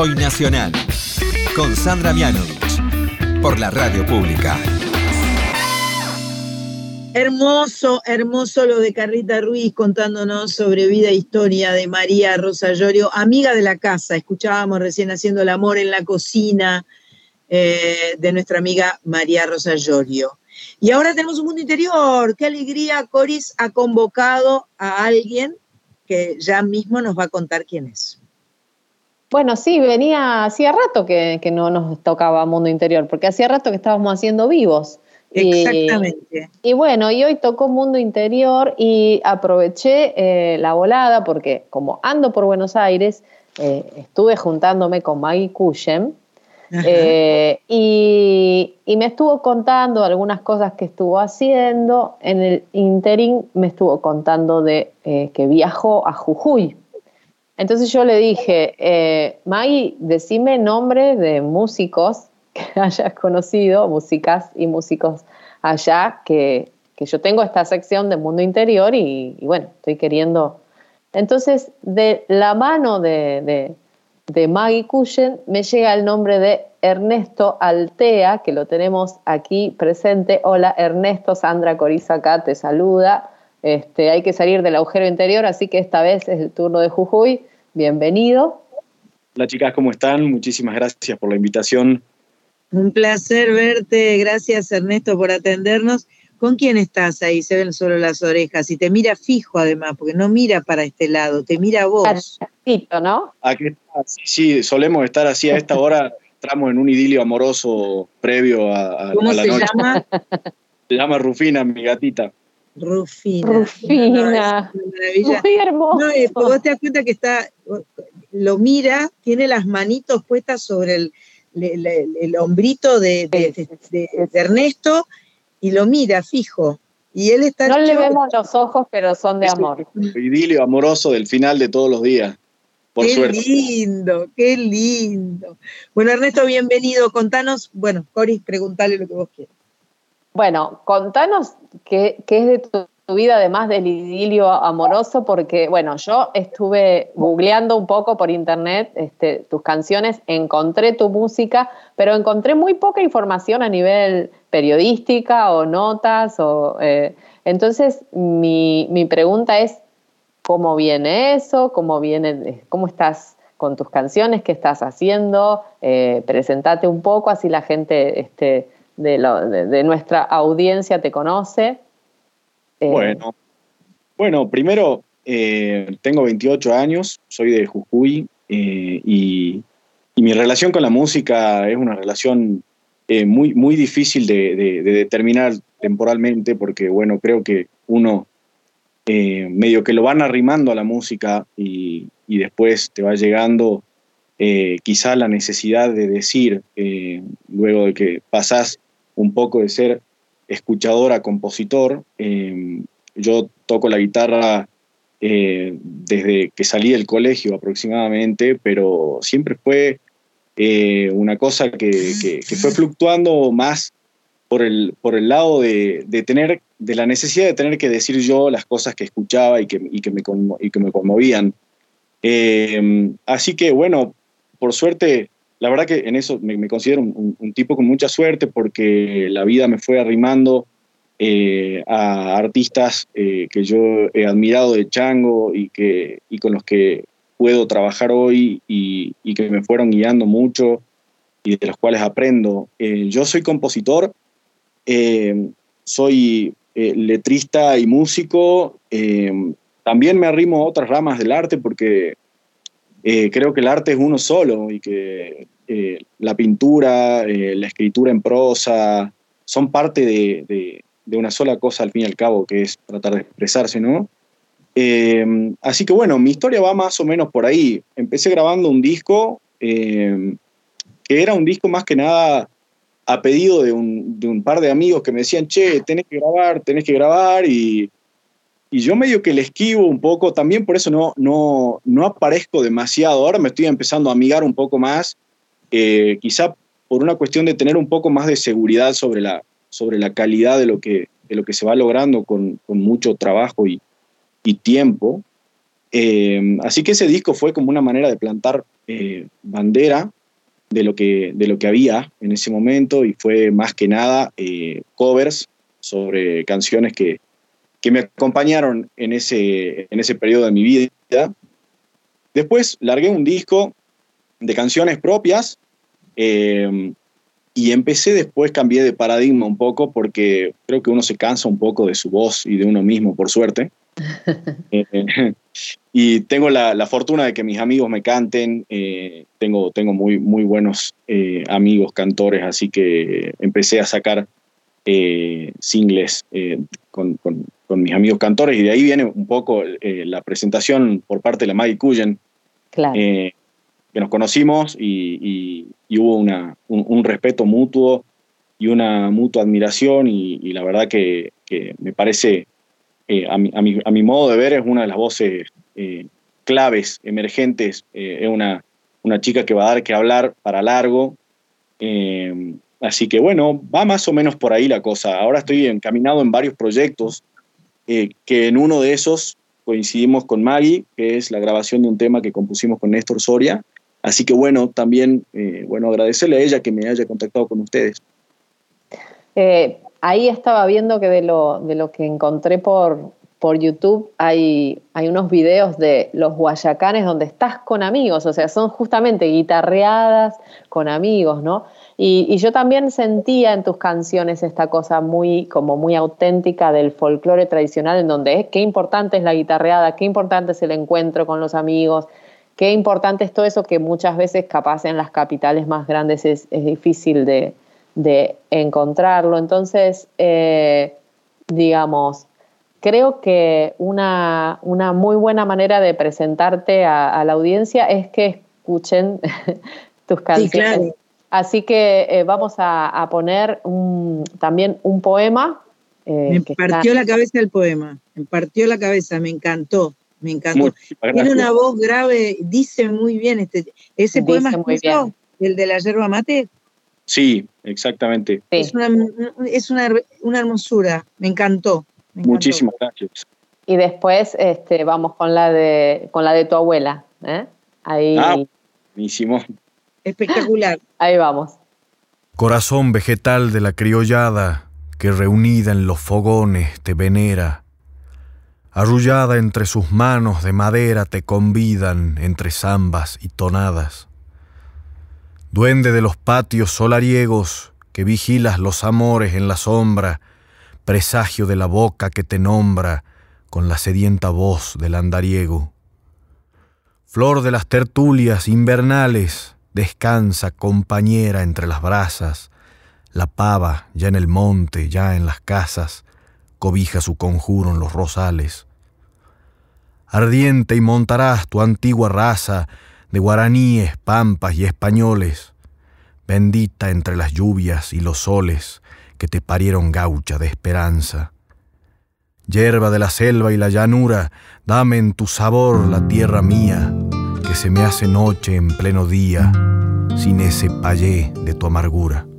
Soy Nacional. Con Sandra Mianovich. Por la radio pública. Hermoso, hermoso lo de Carlita Ruiz contándonos sobre vida e historia de María Rosa Llorio, amiga de la casa. Escuchábamos recién haciendo el amor en la cocina eh, de nuestra amiga María Rosa Llorio. Y ahora tenemos un mundo interior. Qué alegría, Coris ha convocado a alguien que ya mismo nos va a contar quién es. Bueno, sí, venía, hacía rato que, que no nos tocaba Mundo Interior, porque hacía rato que estábamos haciendo vivos. Exactamente. Y bueno, y hoy tocó Mundo Interior y aproveché eh, la volada porque como ando por Buenos Aires, eh, estuve juntándome con Maggie Cushen eh, y, y me estuvo contando algunas cosas que estuvo haciendo. En el interim me estuvo contando de eh, que viajó a Jujuy. Entonces yo le dije, eh, Maggie, decime nombres de músicos que hayas conocido, músicas y músicos allá, que, que yo tengo esta sección de mundo interior y, bueno, estoy queriendo. Entonces, de la mano de, de, de Maggie Cushen me llega el nombre de Ernesto Altea, que lo tenemos aquí presente. Hola Ernesto, Sandra Coriza acá te saluda. Este, hay que salir del agujero interior, así que esta vez es el turno de Jujuy. Bienvenido. Hola chicas, ¿cómo están? Muchísimas gracias por la invitación. Un placer verte. Gracias, Ernesto, por atendernos. ¿Con quién estás ahí? Se ven solo las orejas y te mira fijo además, porque no mira para este lado, te mira a vos. ¿no? Aquí sí, sí, solemos estar así a esta hora, entramos en un idilio amoroso previo a, a- ¿Cómo a la se noche. llama? Se llama Rufina, mi gatita. Rufina. Rufina. No, maravilla. Muy hermoso. No, eh, vos te das cuenta que está, lo mira, tiene las manitos puestas sobre el, le- el hombrito de, de- de- de- de Ernesto y lo mira fijo. Y él está No le vemos los ojos, pero son de amor. El idilio amoroso del final de todos los días, por qué suerte. lindo, qué lindo. Bueno, Ernesto, bienvenido. Contanos, bueno, Coris, preguntale lo que vos quieras. Bueno, contanos qué, es de tu, tu vida además del idilio amoroso, porque bueno, yo estuve googleando un poco por internet este, tus canciones, encontré tu música, pero encontré muy poca información a nivel periodística o notas. O, eh, entonces, mi, mi pregunta es, ¿cómo viene eso? ¿Cómo, viene, ¿Cómo estás con tus canciones? ¿Qué estás haciendo? Eh, presentate un poco, así la gente... Este, de, nuestra audiencia te conoce. Eh, Bueno, bueno, primero eh, tengo 28 años, soy de Jujuy eh, y, mi relación con la música es una relación muy, muy difícil de, de- de determinar temporalmente porque, bueno, creo que uno medio que lo van arrimando a la música y, y después te va llegando quizá la necesidad de decir, luego de que pasás un poco de ser escuchador a compositor. eh, yo toco la guitarra eh, desde que salí del colegio aproximadamente, pero siempre fue eh, una cosa que, fue fluctuando más por el, por el lado de, tener, de la necesidad de tener que decir yo las cosas que escuchaba y que, y que, me, y que me conmovían. Así que bueno, por suerte, la verdad que en eso me, considero un, tipo con mucha suerte porque la vida me fue arrimando eh, a artistas eh, que yo he admirado de chango y, que, y con los que puedo trabajar hoy y, que me fueron guiando mucho y de los cuales aprendo. Eh, yo soy compositor, soy letrista y músico. también me arrimo a otras ramas del arte porque eh, creo que el arte es uno solo y que eh, la pintura, eh, la escritura en prosa, son parte de, de- una sola cosa al fin y al cabo, que es tratar de expresarse, ¿no? Eh, así que bueno, mi historia va más o menos por ahí. Empecé grabando un disco eh, que era un disco más que nada a pedido de un, de un par de amigos que me decían, che, tenés que grabar, tenés que grabar, y, y yo medio que le esquivo un poco, también por eso no, no, no aparezco demasiado, ahora me estoy empezando a amigar un poco más, eh, quizá por una cuestión de tener un poco más de seguridad sobre la, sobre la calidad de lo que, de lo que se va logrando con, con mucho trabajo y, y tiempo. Eh, así que ese disco fue como una manera de plantar eh, bandera de lo, que, de lo que había en ese momento y fue más que nada eh, covers sobre canciones que, que me acompañaron en ese, en ese periodo de mi vida. Después largué un disco de canciones propias eh, y empecé después, cambié de paradigma un poco porque creo que uno se cansa un poco de su voz y de uno mismo, por suerte. Eh, y tengo la, la fortuna de que mis amigos me canten, eh, tengo, tengo muy, muy buenos eh, amigos cantores, así que empecé a sacar eh, singles eh, con, con- con mis amigos cantores y de ahí viene un poco eh, la presentación por parte de la Maggie Cullen, Claro. eh, que nos conocimos y, y- y hubo una, un, un respeto mutuo y una mutua admiración y, y la verdad que, que me parece, eh, a, mi, a mi- a mi modo de ver, es una de las voces claves, emergentes, es una, una chica que va a dar que hablar para largo. así que bueno, va más o menos por ahí la cosa. Ahora estoy encaminado en varios proyectos, eh, que en uno de esos coincidimos con Maggie, que es la grabación de un tema que compusimos con Néstor Soria. Así que bueno, también eh, bueno, agradecerle a ella que me haya contactado con ustedes. Eh, ahí estaba viendo que de lo, de lo que encontré por, por YouTube hay, hay unos videos de los guayacanes donde estás con amigos, o sea, son justamente guitarreadas con amigos, ¿no? Y, yo también sentía en tus canciones esta cosa muy, como muy auténtica del folclore tradicional, en donde es qué importante es la guitarreada, qué importante es el encuentro con los amigos, qué importante es todo eso que muchas veces capaz en las capitales más grandes es, es difícil de, de encontrarlo. Entonces, eh, digamos, creo que una, una muy buena manera de presentarte a, a la audiencia es que escuchen tus canciones. claro. Así que eh, vamos a, a poner un- también un poema. eh, Me partió está- la cabeza el poema, me partió la cabeza, me encantó, me encantó. Tiene una voz grave, dice muy bien este. ¿Ese Dice poema es tuyo? ¿El de la yerba mate? Sí, exactamente. Es, una, es una, una hermosura, me encantó. Muchísimas gracias. Y después este, vamos con la de con la de tu abuela. ¿eh? Ahí, Ah, buenísimo. Espectacular. ahí vamos. Corazón vegetal de la criollada que reunida en los fogones te venera. Arrullada entre sus manos de madera te convidan entre zambas y tonadas. Duende de los patios solariegos que vigilas los amores en la sombra, presagio de la boca que te nombra con la sedienta voz del andariego. Flor de las tertulias invernales, descansa compañera entre las brasas, la pava ya en el monte, ya en las casas, cobija su conjuro en los rosales. Ardiente y montarás tu antigua raza de guaraníes, pampas y españoles, bendita entre las lluvias y los soles que te parieron gaucha de esperanza. Hierba de la selva y la llanura, dame en tu sabor la tierra mía, que se me hace noche en pleno día, sin ese payé de tu amargura.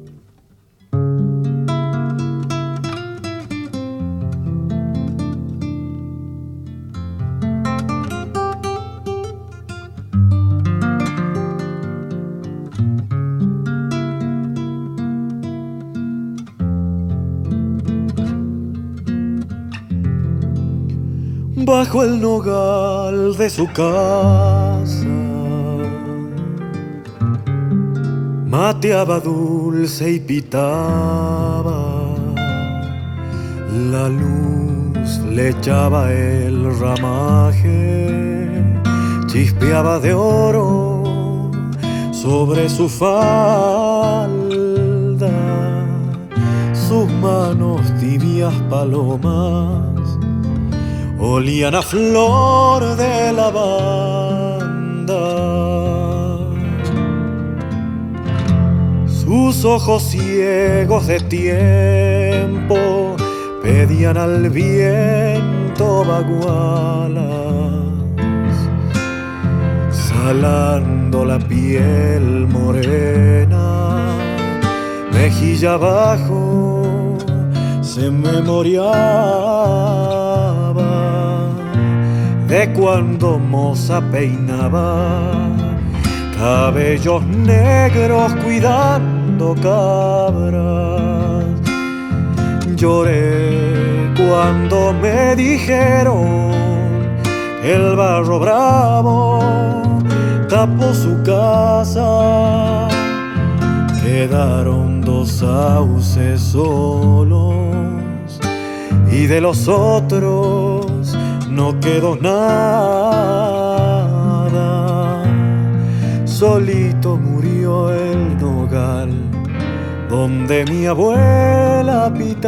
Bajo el nogal de su casa. Mateaba dulce y pitaba, la luz le echaba el ramaje, chispeaba de oro sobre su falda, sus manos tibias palomas olían a flor de lavanda. Sus ojos ciegos de tiempo pedían al viento bagualas, salando la piel morena, mejilla abajo se memoriaba de cuando moza peinaba cabellos negros cuidando cabras. Lloré cuando me dijeron el barro bravo tapó su casa. Quedaron dos sauces solos y de los otros no quedó nada. Solito murió el nogal donde mi abuela pitaba.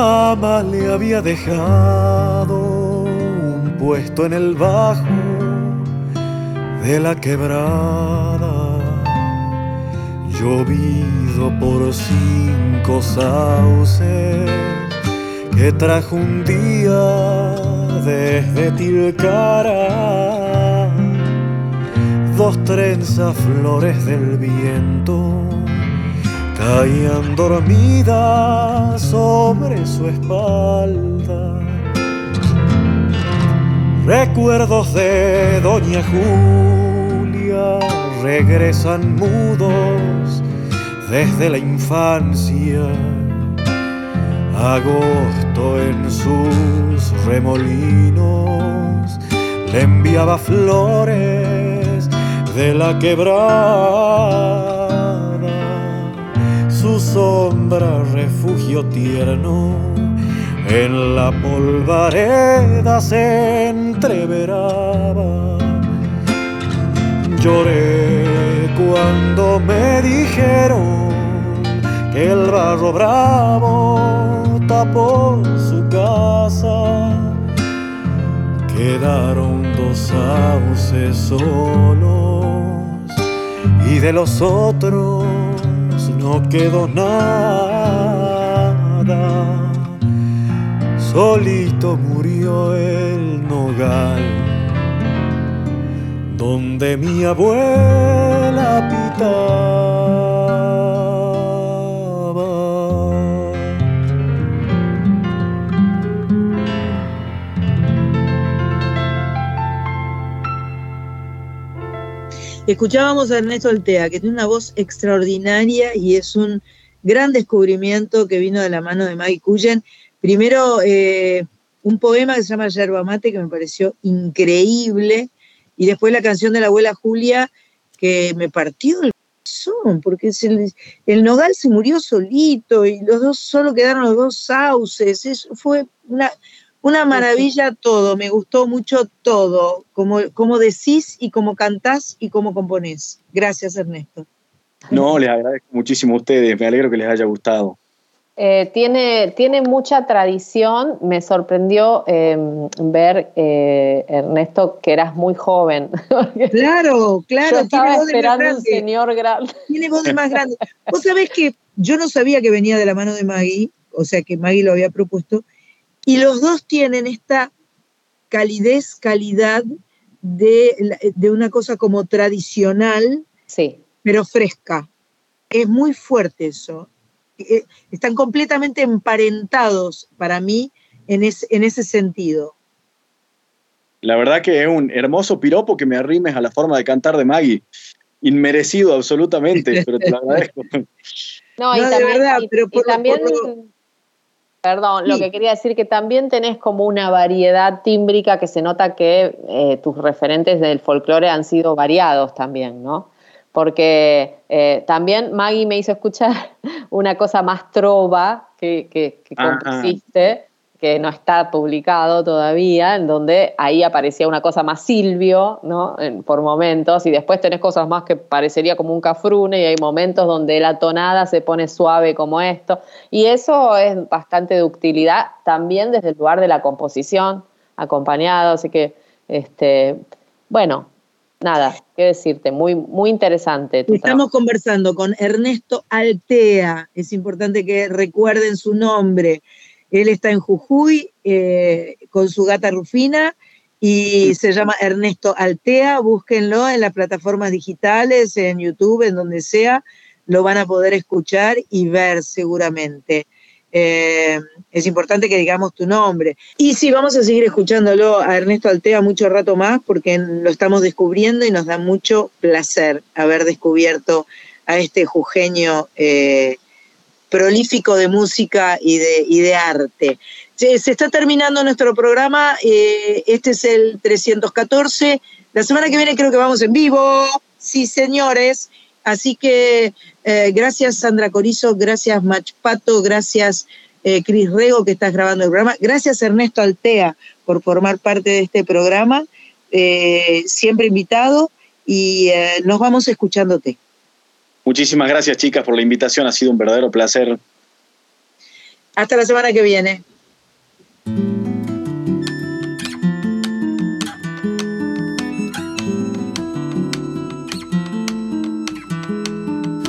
Le había dejado un puesto en el bajo de la quebrada, llovido por cinco sauces que trajo un día desde Tilcara. Dos trenzas flores del viento caían dormidas sobre su espalda. Recuerdos de Doña Julia regresan mudos desde la infancia. Agosto en sus remolinos le enviaba flores de la quebrada sombra refugio tierno en la polvareda se entreveraba. Lloré cuando me dijeron que el barro bravo tapó su casa. Quedaron dos sauces solos y de los otros no quedó nada, solito murió el nogal, donde mi abuela pitaba. Escuchábamos a Ernesto Altea, que tiene una voz extraordinaria y es un gran descubrimiento que vino de la mano de Maggie Cullen. Primero, eh, un poema que se llama Yerba Mate, que me pareció increíble, y después la canción de la abuela Julia, que me partió el corazón, porque el, el nogal se murió solito y los dos, solo quedaron los dos sauces. Eso fue una, una maravilla todo, me gustó mucho todo, como, como decís y como cantás y como componés. Gracias, Ernesto. No, les agradezco muchísimo a ustedes, me alegro que les haya gustado. Eh, tiene, tiene mucha tradición. Me sorprendió eh, ver, eh, Ernesto, que eras muy joven. Claro, claro. Yo estaba tiene voz de más esperando un señor grande. Tiene voz de más grande. Vos sabés que yo no sabía que venía de la mano de Maggie, o sea que Maggie lo había propuesto, y los dos tienen esta calidez, calidad de, de una cosa como tradicional, Sí. pero fresca. Es muy fuerte eso. Eh, Están completamente emparentados para mí en, es- en ese sentido. La verdad que es un hermoso piropo que me arrimes a la forma de cantar de Maggie. Inmerecido absolutamente, pero te lo agradezco. No, y No, de también, verdad, y- pero por también- por lo- perdón, lo que quería decir que también tenés como una variedad tímbrica que se nota que eh, tus referentes del folclore han sido variados también, ¿no? Porque eh, también Maggie me hizo escuchar una cosa más trova que, que, que compusiste, que no está publicado todavía, en donde ahí aparecía una cosa más Silvio, ¿no? En- por momentos, y después tenés cosas más que parecería como un cafrune, y hay momentos donde la tonada se pone suave como esto, y eso es bastante de utilidad también desde el lugar de la composición, acompañado, así que, este, bueno, nada, qué decirte, muy, muy interesante trabajo. Estamos conversando con Ernesto Altea. Es importante que recuerden su nombre. Él está en Jujuy eh, con su gata Rufina y se llama Ernesto Altea. Búsquenlo en las plataformas digitales, en YouTube, en donde sea. Lo van a poder escuchar y ver seguramente. Eh, es importante que digamos tu nombre. Y sí, vamos a seguir escuchándolo a Ernesto Altea mucho rato más porque lo estamos descubriendo y nos da mucho placer haber descubierto a este jujeño eh, prolífico de música y de, arte. Se, está terminando nuestro programa, eh, este es el 314. La semana que viene creo que vamos en vivo, sí señores. Así que eh, gracias Sandra Corizo, gracias Machpato, gracias eh, Cris Rego que estás grabando el programa, gracias Ernesto Altea por formar parte de este programa, eh, siempre invitado y nos vamos escuchándote. Muchísimas gracias, chicas, por la invitación. Ha sido un verdadero placer. Hasta la semana que viene.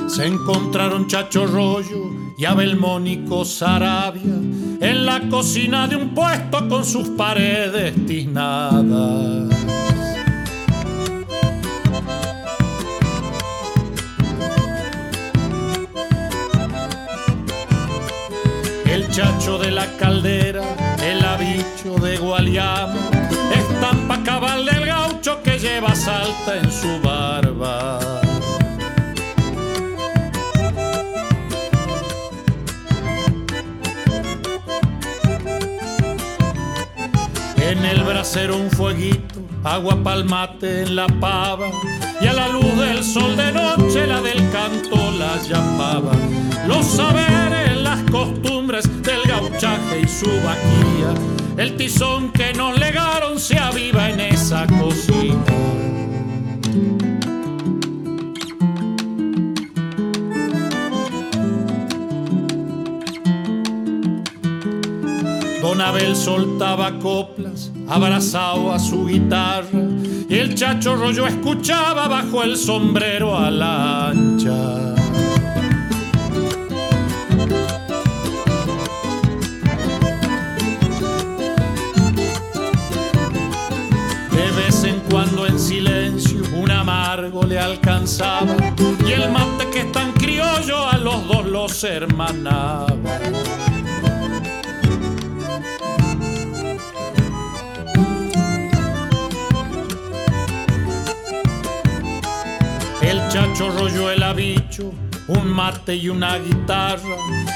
Se encontraron Chacho Rollo y Abel Mónico Sarabia en la cocina de un puesto con sus paredes tiznadas. El chacho de la caldera, el habicho de Gualiamo, estampa cabal del gaucho que lleva salta en su barba. En el brasero un fueguito, agua palmate en la pava, y a la luz del sol de noche la del canto la llamaba. Los saberes, las costumbres del gauchaje y su vaquilla, el tizón que nos legaron se aviva en esa cocina. Don Abel soltaba coplas, abrazado a su guitarra, y el chacho rollo escuchaba bajo el sombrero a la ancha. De vez en cuando en silencio un amargo le alcanzaba, y el mate que es tan criollo a los dos los hermanaba. El chacho rollo el habicho, un mate y una guitarra.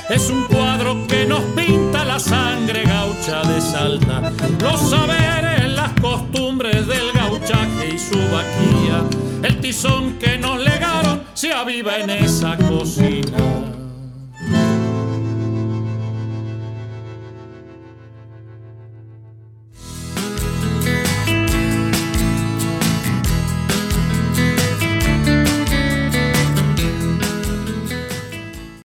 Es un cuadro que nos pinta la sangre gaucha de Salta. Los saberes, las costumbres del gauchaje y su vaquilla. El tizón que nos legaron se aviva en esa cocina.